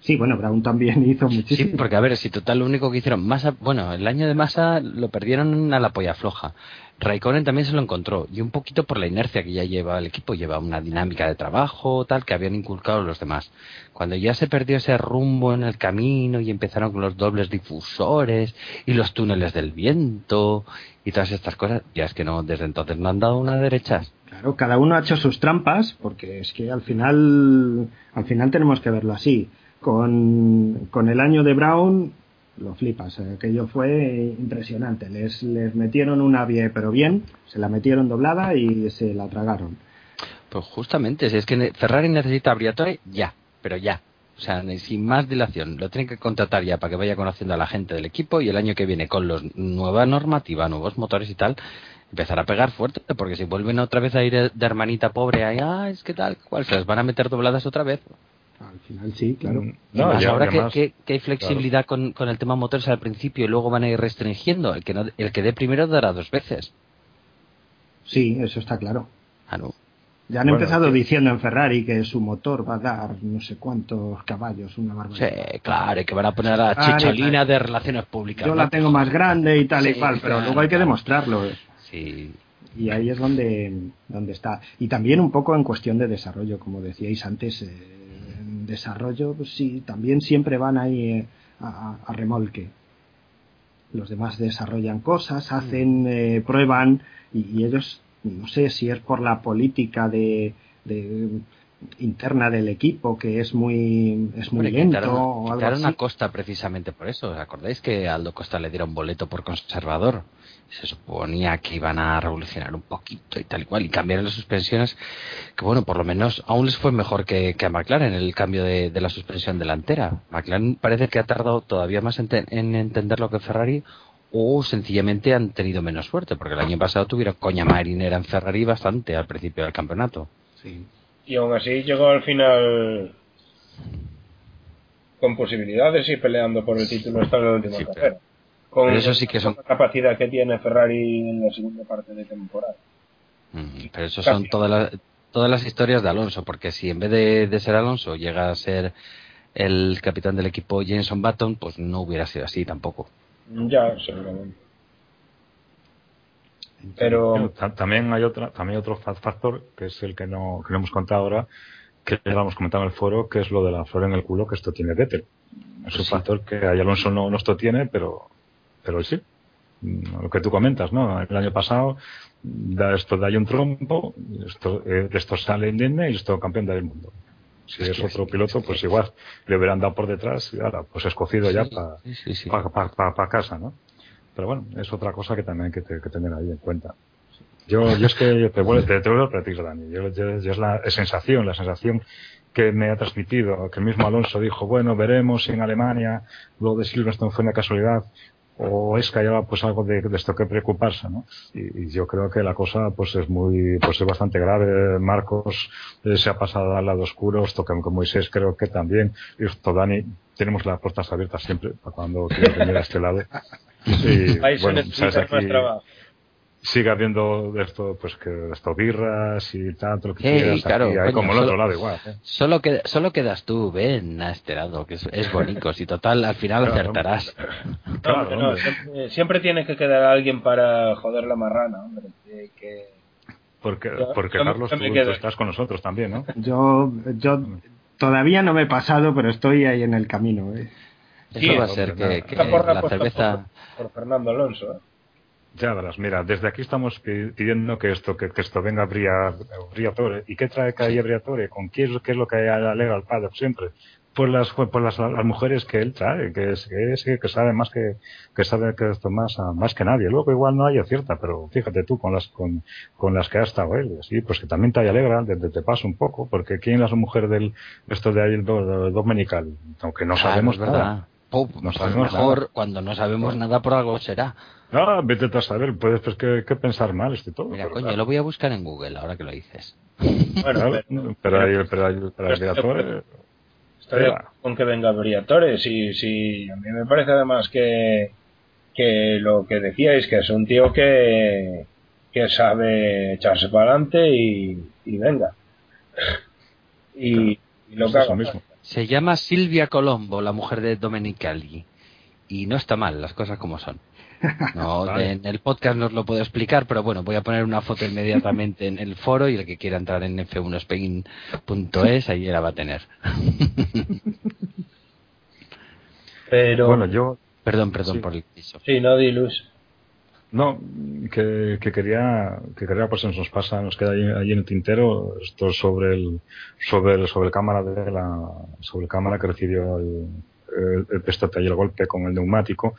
Sí, bueno, Brown también hizo muchísimo. Sí, porque a ver, si total lo único que hicieron, Massa, bueno, el año de Massa lo perdieron a la polla floja. Raikkonen también se lo encontró, y un poquito por la inercia que ya lleva el equipo, lleva una dinámica de trabajo, tal, que habían inculcado los demás. Cuando ya se perdió ese rumbo en el camino y empezaron con los dobles difusores y los túneles del viento y todas estas cosas, ya es que no, desde entonces no han dado una derecha. Claro, cada uno ha hecho sus trampas, porque es que al final, al final tenemos que verlo así con, con el año de Brown lo flipas. Eh, aquello fue impresionante. Les, les metieron una vie, pero bien, se la metieron doblada y se la tragaron. Pues justamente, si es que Ferrari necesita a ya, pero ya. O sea, sin más dilación. Lo tienen que contratar ya para que vaya conociendo a la gente del equipo y el año que viene con los nueva normativa, nuevos motores y tal, empezar a pegar fuerte, porque si vuelven otra vez a ir de hermanita pobre ahí, ah, es que tal, cual, se las van a meter dobladas otra vez. Al final sí, claro. Mm, no, ahora que, hay flexibilidad con, el tema motores al principio y luego van a ir restringiendo, el que, no, el que dé primero dará dos veces. Sí, eso está claro. Ah, no. Ya han empezado diciendo en Ferrari que su motor va a dar no sé cuántos caballos, una barbaridad. Sí, claro, y que van a poner a la chicholina de relaciones públicas. Yo la tengo más grande y tal y cual, pero luego hay que demostrarlo. Sí. Y ahí es donde, donde está. Y también un poco en cuestión de desarrollo, como decíais antes, eh, desarrollo, pues sí, también siempre van ahí eh, a, remolque. Los demás desarrollan cosas, mm. hacen, eh, prueban y, ellos, no sé si es por la política de, interna del equipo que es muy es muy lento o algo a Costa precisamente por eso. ¿Os acordáis que Aldo Costa le dieron boleto por conservador? se suponía que iban a revolucionar un poquito y tal y cual, y cambiar las suspensiones, que bueno, por lo menos aún les fue mejor que, a McLaren el cambio de, la suspensión delantera. McLaren parece que ha tardado todavía más en, entender lo que Ferrari, o sencillamente han tenido menos suerte, porque el año pasado tuvieron coña marinera en Ferrari bastante al principio del campeonato. Sí. Y aún así llegó al final con posibilidades y peleando por el título hasta la última carrera con eso sí que son... la capacidad que tiene Ferrari en la segunda parte de temporada. pero eso son todas las, todas las historias de Alonso, porque si en vez de, ser Alonso llega a ser el capitán del equipo Jenson Button, pues no hubiera sido así tampoco. Ya, seguramente. Pero también hay otra, también otro factor que es el que no, que no hemos contado ahora, que ya lo hemos comentado en el foro, que es lo de la flor en el culo que esto tiene Vettel. Es un factor que Alonso no, no esto tiene, pero pero sí, lo que tú comentas, ¿no? El año pasado, da esto da ahí un trompo, esto, eh, esto sale indemne y esto campeón del mundo. Si es, otro piloto, pues igual le hubieran dado por detrás y ahora, pues escogido ya para pa, casa, ¿no? Pero bueno, es otra cosa que también hay que, tener ahí en cuenta. Yo, yo es que te vuelvo, te, vuelvo a repetir, Dani. Yo, es la sensación, la sensación que me ha transmitido, que el mismo Alonso dijo, bueno, veremos en Alemania, luego de Silverstone fue una casualidad, o es que haya pues algo de, esto que preocuparse, ¿no? Y, yo creo que la cosa pues es muy, pues es bastante grave. Marcos eh, se ha pasado al lado oscuro, esto que con Moisés creo que también, y esto Dani, tenemos las puertas abiertas siempre para cuando quiera venir a este lado. Y, bueno, sabes aquí, sigue habiendo esto, pues que esto birras y tanto lo que quieras. Claro, aquí, hay como el otro lado igual. ¿eh? Solo, que, solo quedas tú, ven a este lado, que es, bonito. Si total, al final acertarás. Claro, no, siempre, tiene que quedar alguien para joder la marrana, hombre. Que, porque, porque Carlos, tú, estás con nosotros también, ¿no? Yo, yo todavía no me he pasado, pero estoy ahí en el camino. ¿eh? Eso va a ser que, la cerveza... Por, Fernando Alonso, ¿eh? Ya verás, mira, desde aquí estamos pidiendo que esto que, esto venga a Briatore. ¿Y qué trae que haya Briatore? ¿Con quién, qué es lo que alega el padre siempre? por las por las, las mujeres que él trae, que es, que, es, que sabe más que que sabe que esto más más que nadie. Luego igual no hay acierta, pero fíjate tú con las con, con las que ha estado él, sí, pues que también te alegra, te, te paso un poco, porque quién es la mujer del esto de ahí el do, dominical, aunque no sabemos verdad. nada. Pop, No pues mejor nada. cuando no sabemos nada por algo será. Ah, vete a saber, puedes pues que, que pensar mal este todo. Mira, coño, claro. lo voy a buscar en Google ahí que lo dices. Bueno, pero- pero hay, Briatore, Estoy con que venga Briatore. Si, si, a mí me parece además que, que lo que decíais, que es un tío que, que sabe echarse para adelante y, y venga. Y, y lo es que eso haga. mismo. Se llama Silvia Colombo, la mujer de Domenicali. Y no está mal, las cosas como son. No, Vale. En el podcast no os lo puedo explicar, pero bueno, voy a poner una foto inmediatamente en el foro y el que quiera entrar en f1spain.es, ahí la va a tener. Pero, Bueno, yo Perdón, perdón Sí. por el piso. sí, no dilus. No, que, que quería, que quería, pues nos pasa, nos queda ahí, ahí en el tintero esto sobre el, sobre el, sobre el cámara de la, sobre el cámara que recibió el, el, el y el golpe con el neumático,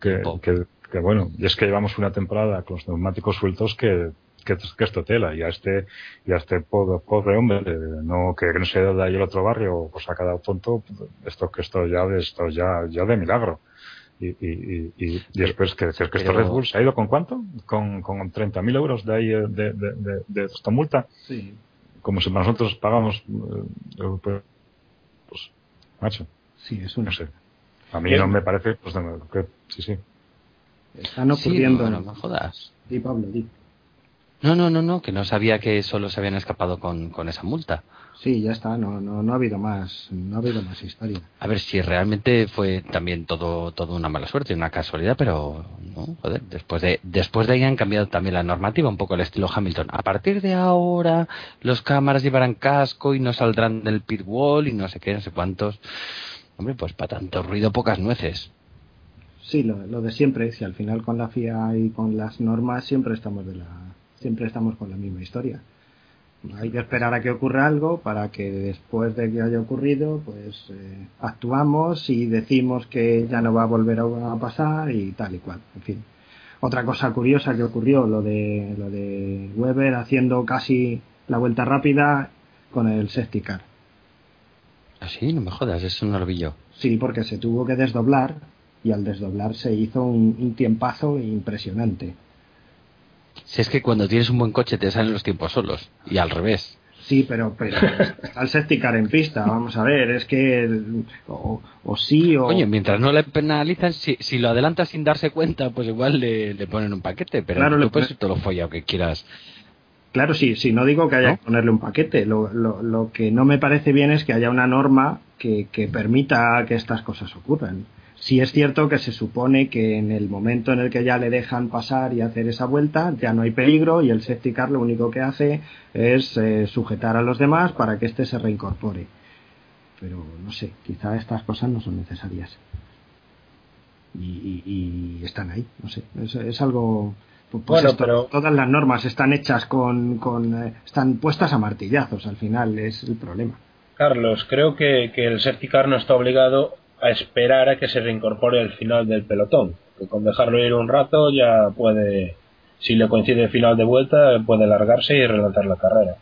que, Oh. que, que bueno, y es que llevamos una temporada con los neumáticos sueltos que, que, que esto tela, y a este, y a este pobre, pobre hombre, eh, no, que no se de ahí el otro barrio, pues ha quedado tonto, esto, que esto ya, de esto ya, ya de milagro. Y, y, y, y, y después que decir que esto Red Bull se ha ido con cuánto? Con, con 30.000 euros de ahí eh, de, de, de, de esta multa, Sí, como si nosotros pagamos, eh, pues, pues, macho, sí, es una. no sé. A mí no me parece, pues, no, que, sí, sí. Están Sí, ocurriendo. no, no me jodas. Di, Pablo, di. No, no, no, no, que no sabía que solo se habían escapado con, con esa multa. Sí, ya está, no, no, no ha habido más, no ha habido más historia. A ver si realmente fue también todo, todo una mala suerte, una casualidad, pero no, joder, después de, después de ahí han cambiado también la normativa, un poco el estilo Hamilton. A partir de ahora, los cámaras llevarán casco y no saldrán del pit wall y no sé qué, no sé cuántos. Hombre, pues para tanto ruido, pocas nueces. Sí, lo, lo de siempre, si al final con la FIA y con las normas siempre estamos de la, siempre estamos con la misma historia. Hay que esperar a que ocurra algo para que después de que haya ocurrido, pues eh, actuamos y decimos que ya no va a volver a, pasar y tal y cual. En fin. Otra cosa curiosa que ocurrió, lo de lo de Weber haciendo casi la vuelta rápida con el safety car. Así, no me jodas, eso no lo vi yo. Sí, porque se tuvo que desdoblar y al desdoblar se hizo un, un tiempazo impresionante. Si es que cuando tienes un buen coche te salen los tiempos solos, y al revés. Sí, pero, pero está el safety car en pista, vamos a ver, es que el- o, o sí o Coño, mientras no le penalizan, si, si lo adelantas sin darse cuenta, pues igual le, le ponen un paquete, pero Claro, tú le puedes ir todo lo follado que quieras. Claro, sí, sí, no digo que haya ¿No? que ponerle un paquete. Lo, lo, lo que no me parece bien es que haya una norma que, que permita que estas cosas ocurran. Sí es cierto que se supone que en el momento en el que ya le dejan pasar y hacer esa vuelta, ya no hay peligro y el safety car lo único que hace es eh, sujetar a los demás para que éste se reincorpore. Pero no sé, quizá estas cosas no son necesarias. Y, y- y están ahí, no sé. Es, es algo. Pues Bueno, esto, pero- todas las normas están hechas con, con eh, están puestas a martillazos al final es el problema Carlos, creo que, que el safety car no está obligado a esperar a que se reincorpore al final del pelotón. Que con dejarlo ir un rato ya puede, si le coincide el final de vuelta, puede largarse y relanzar la carrera.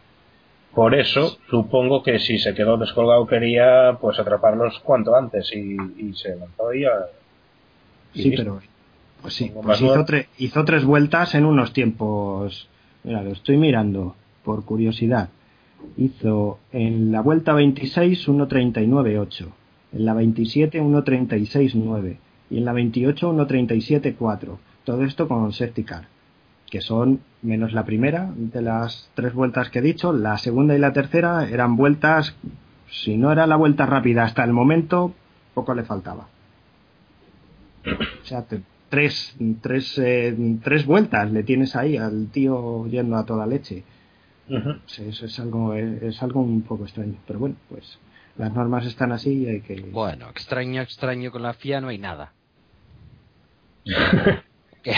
Por eso, supongo que si se quedó descolgado quería pues atraparlos cuanto antes y, y se lanzó y y sí listo. pero pues sí pues hizo, tre- hizo tres vueltas en unos tiempos mira lo estoy mirando por curiosidad hizo en la vuelta 26 1.39.8 en la 27 1.36.9 y en la 28 1.37.4 todo esto con safety car que son menos la primera de las tres vueltas que he dicho, la segunda y la tercera eran vueltas, si no era la vuelta rápida hasta el momento, poco le faltaba. O sea, te- tres, tres, eh, tres vueltas le tienes ahí al tío yendo a toda leche. Es algo, es, es algo un poco extraño. Pero bueno, pues las normas están así y hay que... Bueno, extraño, extraño con la FIA no hay nada. ¿Qué?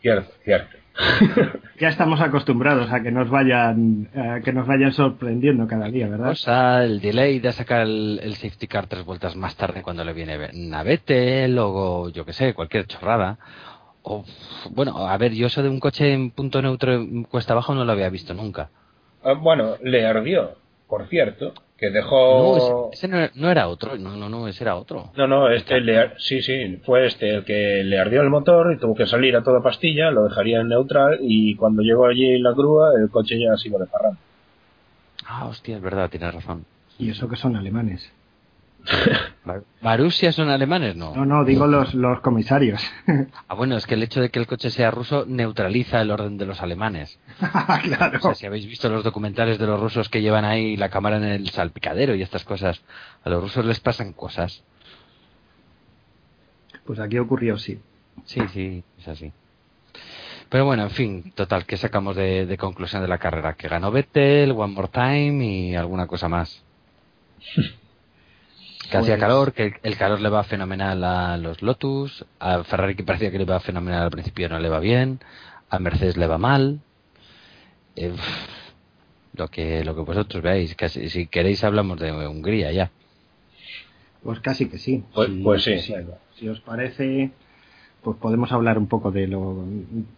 Cierto, cierto. ya estamos acostumbrados a que nos vayan a que nos vayan sorprendiendo cada día, ¿verdad? O sea, el delay de sacar el, el safety car tres vueltas más tarde cuando le viene a Vettel o yo que sé, cualquier chorrada. O, bueno, a ver, yo eso de un coche en punto neutro en cuesta abajo no lo había visto nunca. Ah, bueno, le ardió, por cierto, que dejó... No, ese, ese no, era, no era otro, no, no, no, ese era otro. No, no, este le, sí, sí, fue este el que le ardió el motor y tuvo que salir a toda pastilla, lo dejaría en neutral y cuando llegó allí la grúa el coche ya se iba de parranda. Ah, hostia, es verdad, tienes razón. Y eso que son alemanes. ¿Marussia son alemanes? No. No, no, digo los, los comisarios. Ah, bueno, es que el hecho de que el coche sea ruso neutraliza el orden de los alemanes. claro. O sea, si habéis visto los documentales de los rusos que llevan ahí la cámara en el salpicadero y estas cosas, a los rusos les pasan cosas. Pues aquí ocurrió sí. Sí, sí, es así. Pero bueno, en fin, total, ¿qué sacamos de, de conclusión de la carrera? Que ganó Vettel, One More Time y alguna cosa más. Que hacía Pues- calor, que el, calor le va fenomenal a los Lotus, a Ferrari que parecía que le iba fenomenal al principio no le va bien, a Mercedes le va mal. Eh, lo que lo que vosotros veáis, que si, si queréis hablamos de Hungría ya. Pues casi que sí. Pues- Si- pues sí. Si, si os parece, pues podemos hablar un poco de lo,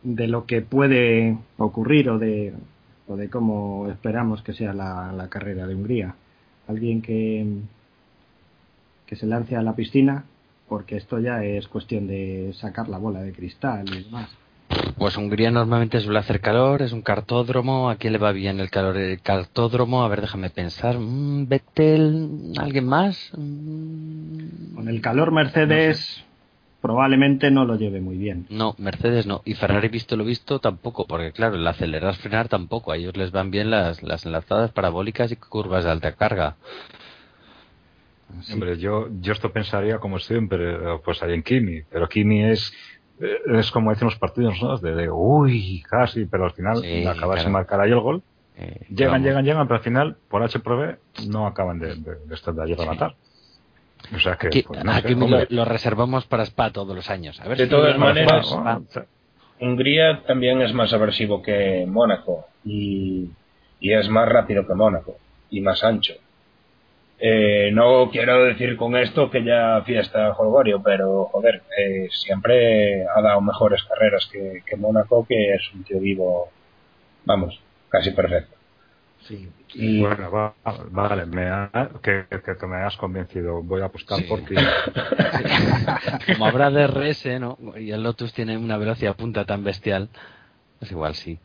de lo que puede ocurrir o de, o de cómo esperamos que sea la, la carrera de Hungría. Alguien que, que se lance a la piscina, porque esto ya es cuestión de sacar la bola de cristal y demás. Pues Hungría normalmente suele hacer calor, es un cartódromo. ¿A quién le va bien el calor? El cartódromo, a ver, déjame pensar. Mm, Vettel, ¿alguien más? Mm, Con el calor Mercedes probablemente no lo lleve muy bien. No, Mercedes no. Y Ferrari, visto lo visto, tampoco. Porque claro, el acelerar, frenar tampoco. A ellos les van bien las, las enlazadas parabólicas y curvas de alta carga. Sí. Hombre, yo, yo esto pensaría como siempre, pues ahí en Kimi, pero Kimi es, eh, es como dicen los partidos, ¿no? De, de, uy, casi, pero al final Sí, acabas claro. de marcar ahí el gol. Eh, Llegan, vamos. llegan, llegan, pero al final, por H por B, no acaban de, de, de estar de allí a matar. O sea que, Aquí, pues, no aquí lo, lo reservamos para Spa todos los años. A ver De si todas maneras- Spa. Hungría también es más aversivo que Mónaco y, y es más rápido que Mónaco y más ancho. Eh, no quiero decir con esto que ya fiesta Holgorio, pero joder, eh, siempre ha dado mejores carreras que, que Mónaco, que es un tío vivo, vamos, casi perfecto. Sí. Y Bueno, va- vale, me ha- que, que, que me has convencido. Voy a apostar Sí. por ti. Como habrá DRS, ¿no? Y el Lotus tiene una velocidad punta tan bestial. Pues igual sí.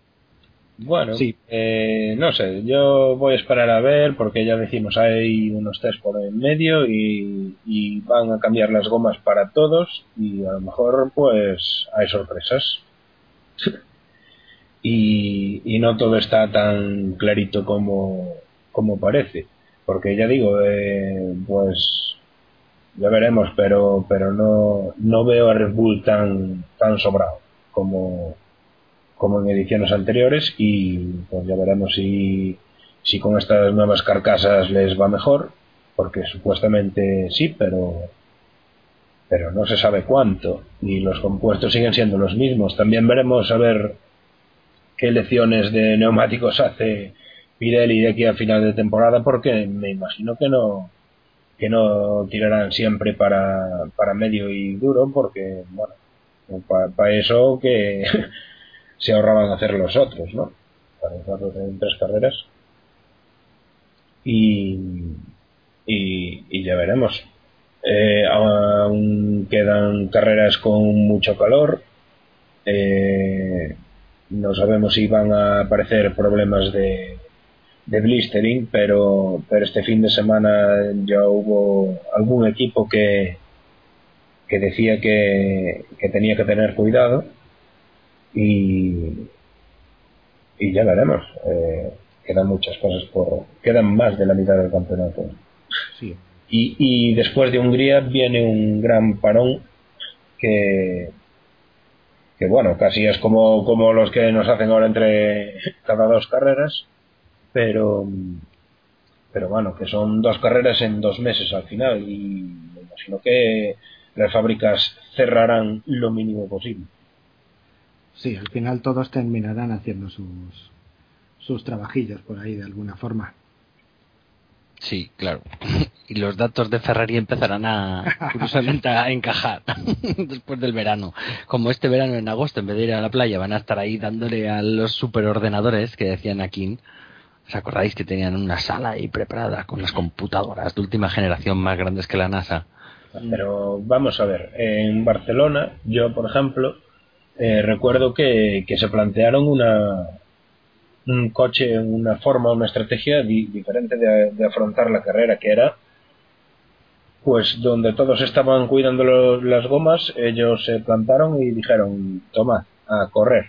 Bueno, Sí. eh, no sé, yo voy a esperar a ver porque ya decimos hay unos test por en medio y, van a cambiar las gomas para todos y a lo mejor pues hay sorpresas. y, y no todo está tan clarito como, como parece. Porque ya digo, eh, pues ya veremos, pero, pero no, no veo a Red Bull tan, tan sobrado como, como en ediciones anteriores y pues ya veremos si, si con estas nuevas carcasas les va mejor, porque supuestamente sí, pero pero no se sabe cuánto y los compuestos siguen siendo los mismos. También veremos a ver qué lecciones de neumáticos hace Pirelli de aquí a final de temporada, porque me imagino que no que no tirarán siempre para, para medio y duro, porque bueno, para eso que se ahorraban hacer los otros, ¿no? Para usarlos en tres carreras. Y, y, y ya veremos. Eh, aún quedan carreras con mucho calor. Eh, no sabemos si van a aparecer problemas de, de blistering, pero, pero este fin de semana ya hubo algún equipo que, que decía que, que tenía que tener cuidado y, y ya veremos. Eh, quedan muchas cosas por. Quedan más de la mitad del campeonato. Sí. Y, y después de Hungría viene un gran parón que. que bueno, casi es como, como los que nos hacen ahora entre cada dos carreras, pero. pero bueno, que son dos carreras en dos meses al final y me imagino que las fábricas cerrarán lo mínimo posible. Sí, al final todos terminarán haciendo sus, sus trabajillos por ahí de alguna forma. Sí, claro. Y los datos de Ferrari empezarán a, curiosamente, a encajar después del verano. Como este verano en agosto, en vez de ir a la playa, van a estar ahí dándole a los superordenadores que decían aquí. ¿Os acordáis que tenían una sala ahí preparada con las computadoras de última generación más grandes que la NASA? Pero vamos a ver, en Barcelona, yo por ejemplo, eh, recuerdo que, que se plantearon una, un coche, una forma, una estrategia diferente de, afrontar la carrera, que era pues donde todos estaban cuidando las gomas, ellos se plantaron y dijeron, toma, a correr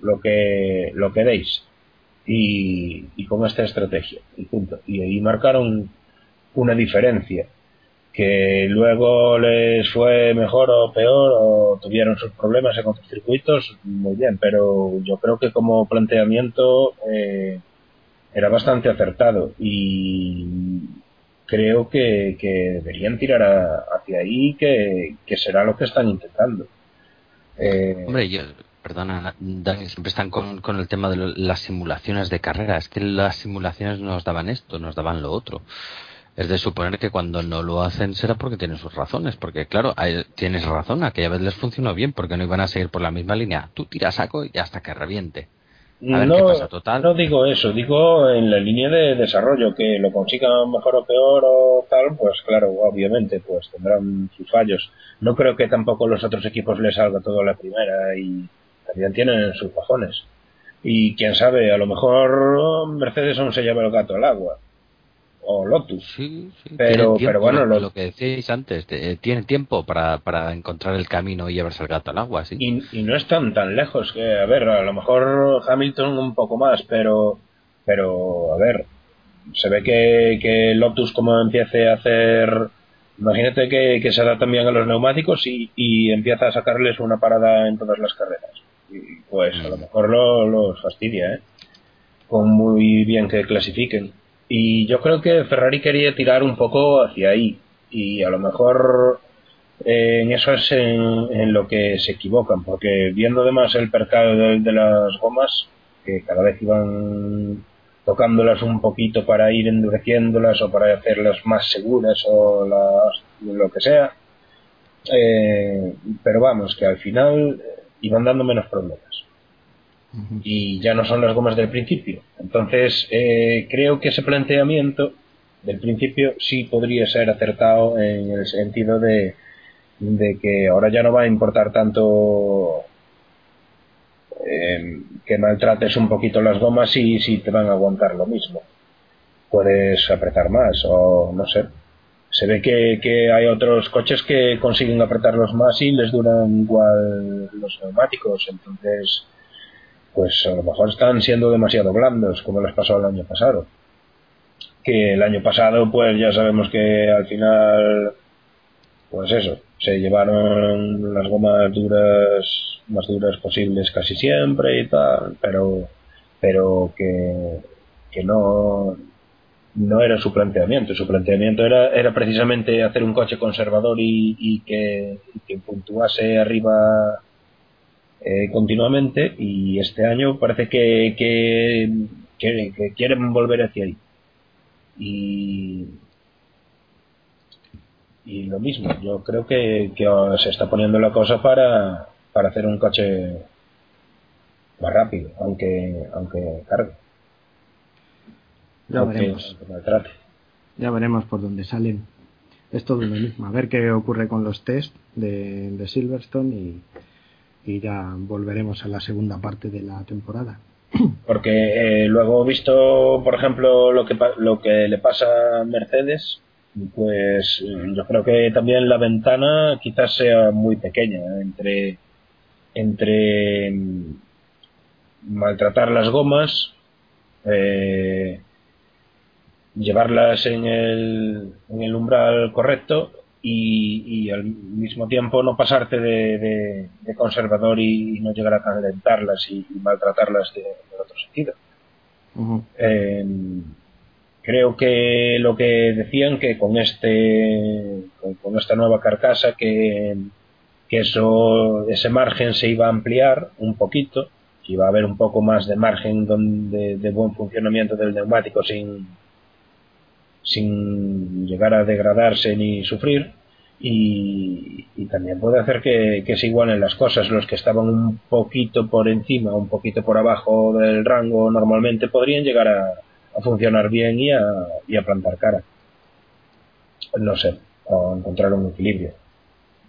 lo que, lo que deis. Y, con esta estrategia. Y punto. Y ahí marcaron una diferencia. Que luego les fue mejor o peor o tuvieron sus problemas en otros circuitos, muy bien. Pero yo creo que como planteamiento eh, era bastante acertado. Y creo que, deberían tirar hacia ahí, que, que, será lo que están intentando. Eh, Hombre, yo, perdona, Dani, siempre están con, con el tema de las simulaciones de carrera. Es que las simulaciones no nos daban esto, nos daban lo otro. Es de suponer que cuando no lo hacen será porque tienen sus razones. Porque, claro, tienes razón, aquella vez les funcionó bien porque no iban a seguir por la misma línea. Tú tiras saco y hasta que reviente no, no digo eso, digo en la línea de desarrollo, que lo consigan mejor o peor o tal, pues claro, obviamente, pues tendrán sus fallos. No creo que tampoco los otros equipos les salga todo a la primera y también tienen sus bajones. Y quién sabe, a lo mejor Mercedes aún se lleva el gato al agua o Lotus. Sí, sí. Pero, pero bueno, lo, que decíais antes, eh, tiene tiempo para, para encontrar el camino y llevarse el gato al agua, sí. Y, no están tan lejos que, a ver, a lo mejor Hamilton un poco más, pero, pero, a ver, se ve que, que Lotus como empiece a hacer, imagínate que, que se da también a los neumáticos y, y empieza a sacarles una parada en todas las carreras. Y pues a lo mm. mejor los lo fastidia, ¿eh? Con muy bien que clasifiquen. Y yo creo que Ferrari quería tirar un poco hacia ahí. Y a lo mejor eh, en eso es en, lo que se equivocan, porque viendo además el percal de, las gomas, que cada vez iban tocándolas un poquito para ir endureciéndolas o para hacerlas más seguras o lo que sea. Eh, pero vamos, que al final iban dando menos problemas y ya no son las gomas del principio. Entonces, eh, creo que ese planteamiento del principio sí podría ser acertado en el sentido de, de que ahora ya no va a importar tanto eh, que maltrates un poquito las gomas y si te van a aguantar lo mismo. Puedes apretar más o no sé. Se ve que, que hay otros coches que consiguen apretarlos más y les duran igual los neumáticos. Entonces, pues a lo mejor están siendo demasiado blandos, como les pasó el año pasado. Que el año pasado, pues ya sabemos que al final, pues eso, se llevaron las gomas duras, más duras posibles casi siempre y tal, pero, pero que, que no, no era su planteamiento. Su planteamiento era, era precisamente hacer un coche conservador y, y que, y que puntuase arriba eh, continuamente y este año parece que, que, quieren volver hacia ahí. Y, y lo mismo, yo creo que, se está poniendo la cosa para, para hacer un coche más rápido, aunque, aunque cargue. Ya veremos. Ya veremos por dónde salen. Es todo lo mismo. A ver qué ocurre con los test de, de Silverstone y, y ya volveremos a la segunda parte de la temporada. Porque eh, luego visto, por ejemplo, lo que, lo que le pasa a Mercedes, pues yo creo que también la ventana quizás sea muy pequeña entre, entre mm, maltratar las gomas, eh, llevarlas en el, en el umbral correcto y, al mismo tiempo no pasarte de, conservador y, no llegar a calentarlas y, maltratarlas de, otro sentido. Em, creo que lo que decían que con este con, esta nueva carcasa que, que eso, ese margen se iba a ampliar un poquito, que iba a haber un poco más de margen donde, de buen funcionamiento del neumático sin, sin llegar a degradarse ni sufrir. Y, también puede hacer que, se igualen las cosas. Los que estaban un poquito por encima, un poquito por abajo del rango normalmente podrían llegar a, funcionar bien y a, y a plantar cara. No sé, a encontrar un equilibrio.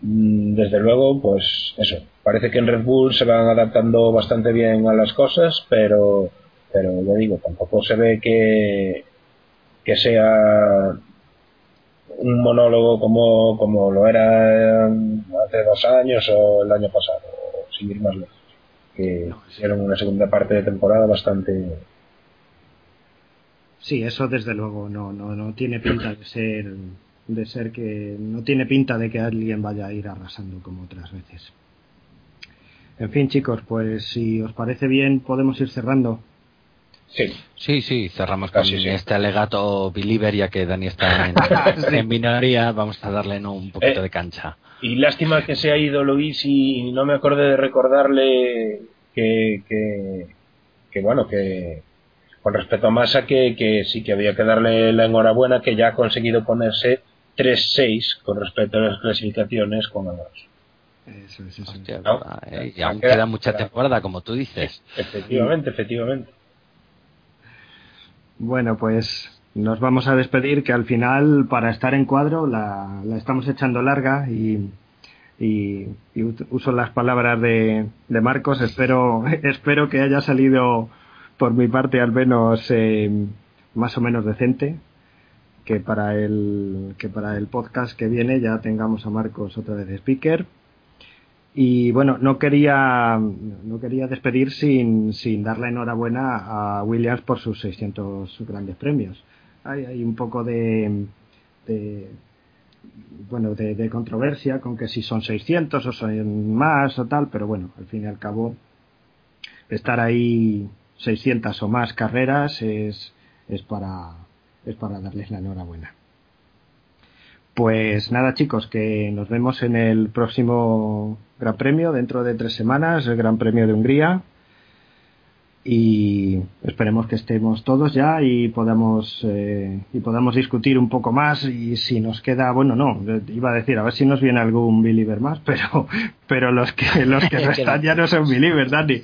Mm, desde luego, pues eso. Parece que en Red Bull se van adaptando bastante bien a las cosas, pero, pero ya digo, tampoco se ve que, que sea un monólogo como, como lo era hace dos años o el año pasado, sin ir más lejos. Que hicieron una segunda parte de temporada bastante. Sí, eso desde luego no, no, no tiene pinta de ser de ser que no tiene pinta de que alguien vaya a ir arrasando como otras veces. En fin, chicos, pues si os parece bien, podemos ir cerrando. Sí, sí, sí cerramos con este alegato believer, ya que Dani está en, minoría, vamos a darle un poquito eh, de cancha. Y lástima que se ha ido Luis y no me acordé de recordarle que, que, que bueno, que con respecto a Massa, que, que sí que había que darle la enhorabuena, que ya ha conseguido ponerse 3-6 con respecto a las clasificaciones con a Eso, eso, Hostia, ¿eh? Y aún queda, mucha temporada, como tú dices. Efectivamente, efectivamente. Bueno, pues nos vamos a despedir, que al final, para estar en cuadro, la, la estamos echando larga y, y, uso las palabras de, de, Marcos. Espero, espero que haya salido, por mi parte, al menos eh, más o menos decente que para el que para el podcast que viene ya tengamos a Marcos otra vez de speaker y bueno no quería no quería despedir sin, sin dar la enhorabuena a Williams por sus 600 grandes premios hay, hay un poco de, de bueno de, controversia con que si son 600 o son más o tal pero bueno al fin y al cabo estar ahí 600 o más carreras es es para es para darles la enhorabuena. Pues nada chicos, que nos vemos en el próximo Gran Premio dentro de tres semanas, el Gran Premio de Hungría. Y esperemos que estemos todos ya y podamos eh, y podamos discutir un poco más. Y si nos queda bueno no iba a decir a ver si nos viene algún believer más pero pero los que los que restan ya no son believers Dani.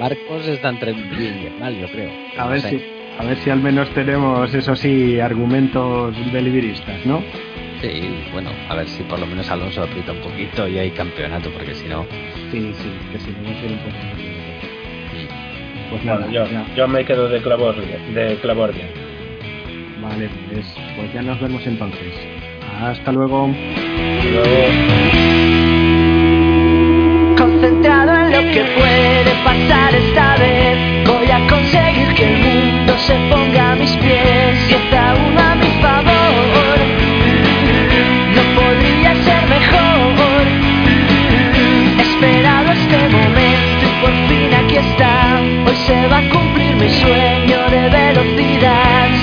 Marcos está entre mal yo creo. A ver si a ver si al menos tenemos, eso sí, argumentos deliberistas, ¿no? Sí, bueno, a ver si por lo menos Alonso aprieta un poquito y hay campeonato, porque si no. Sí, sí, que si no, no un poco. Pues nada, yo, yo, me quedo de clavordia, de clavordia. Vale, pues, pues ya nos vemos entonces. Hasta luego. Hasta luego. Concentrado en lo que puede pasar esta vez, voy a conseguir se ponga a mis pies y está uno a mi favor. No podría ser mejor. esperado este momento y por fin aquí está. Hoy se va a cumplir mi sueño de velocidad.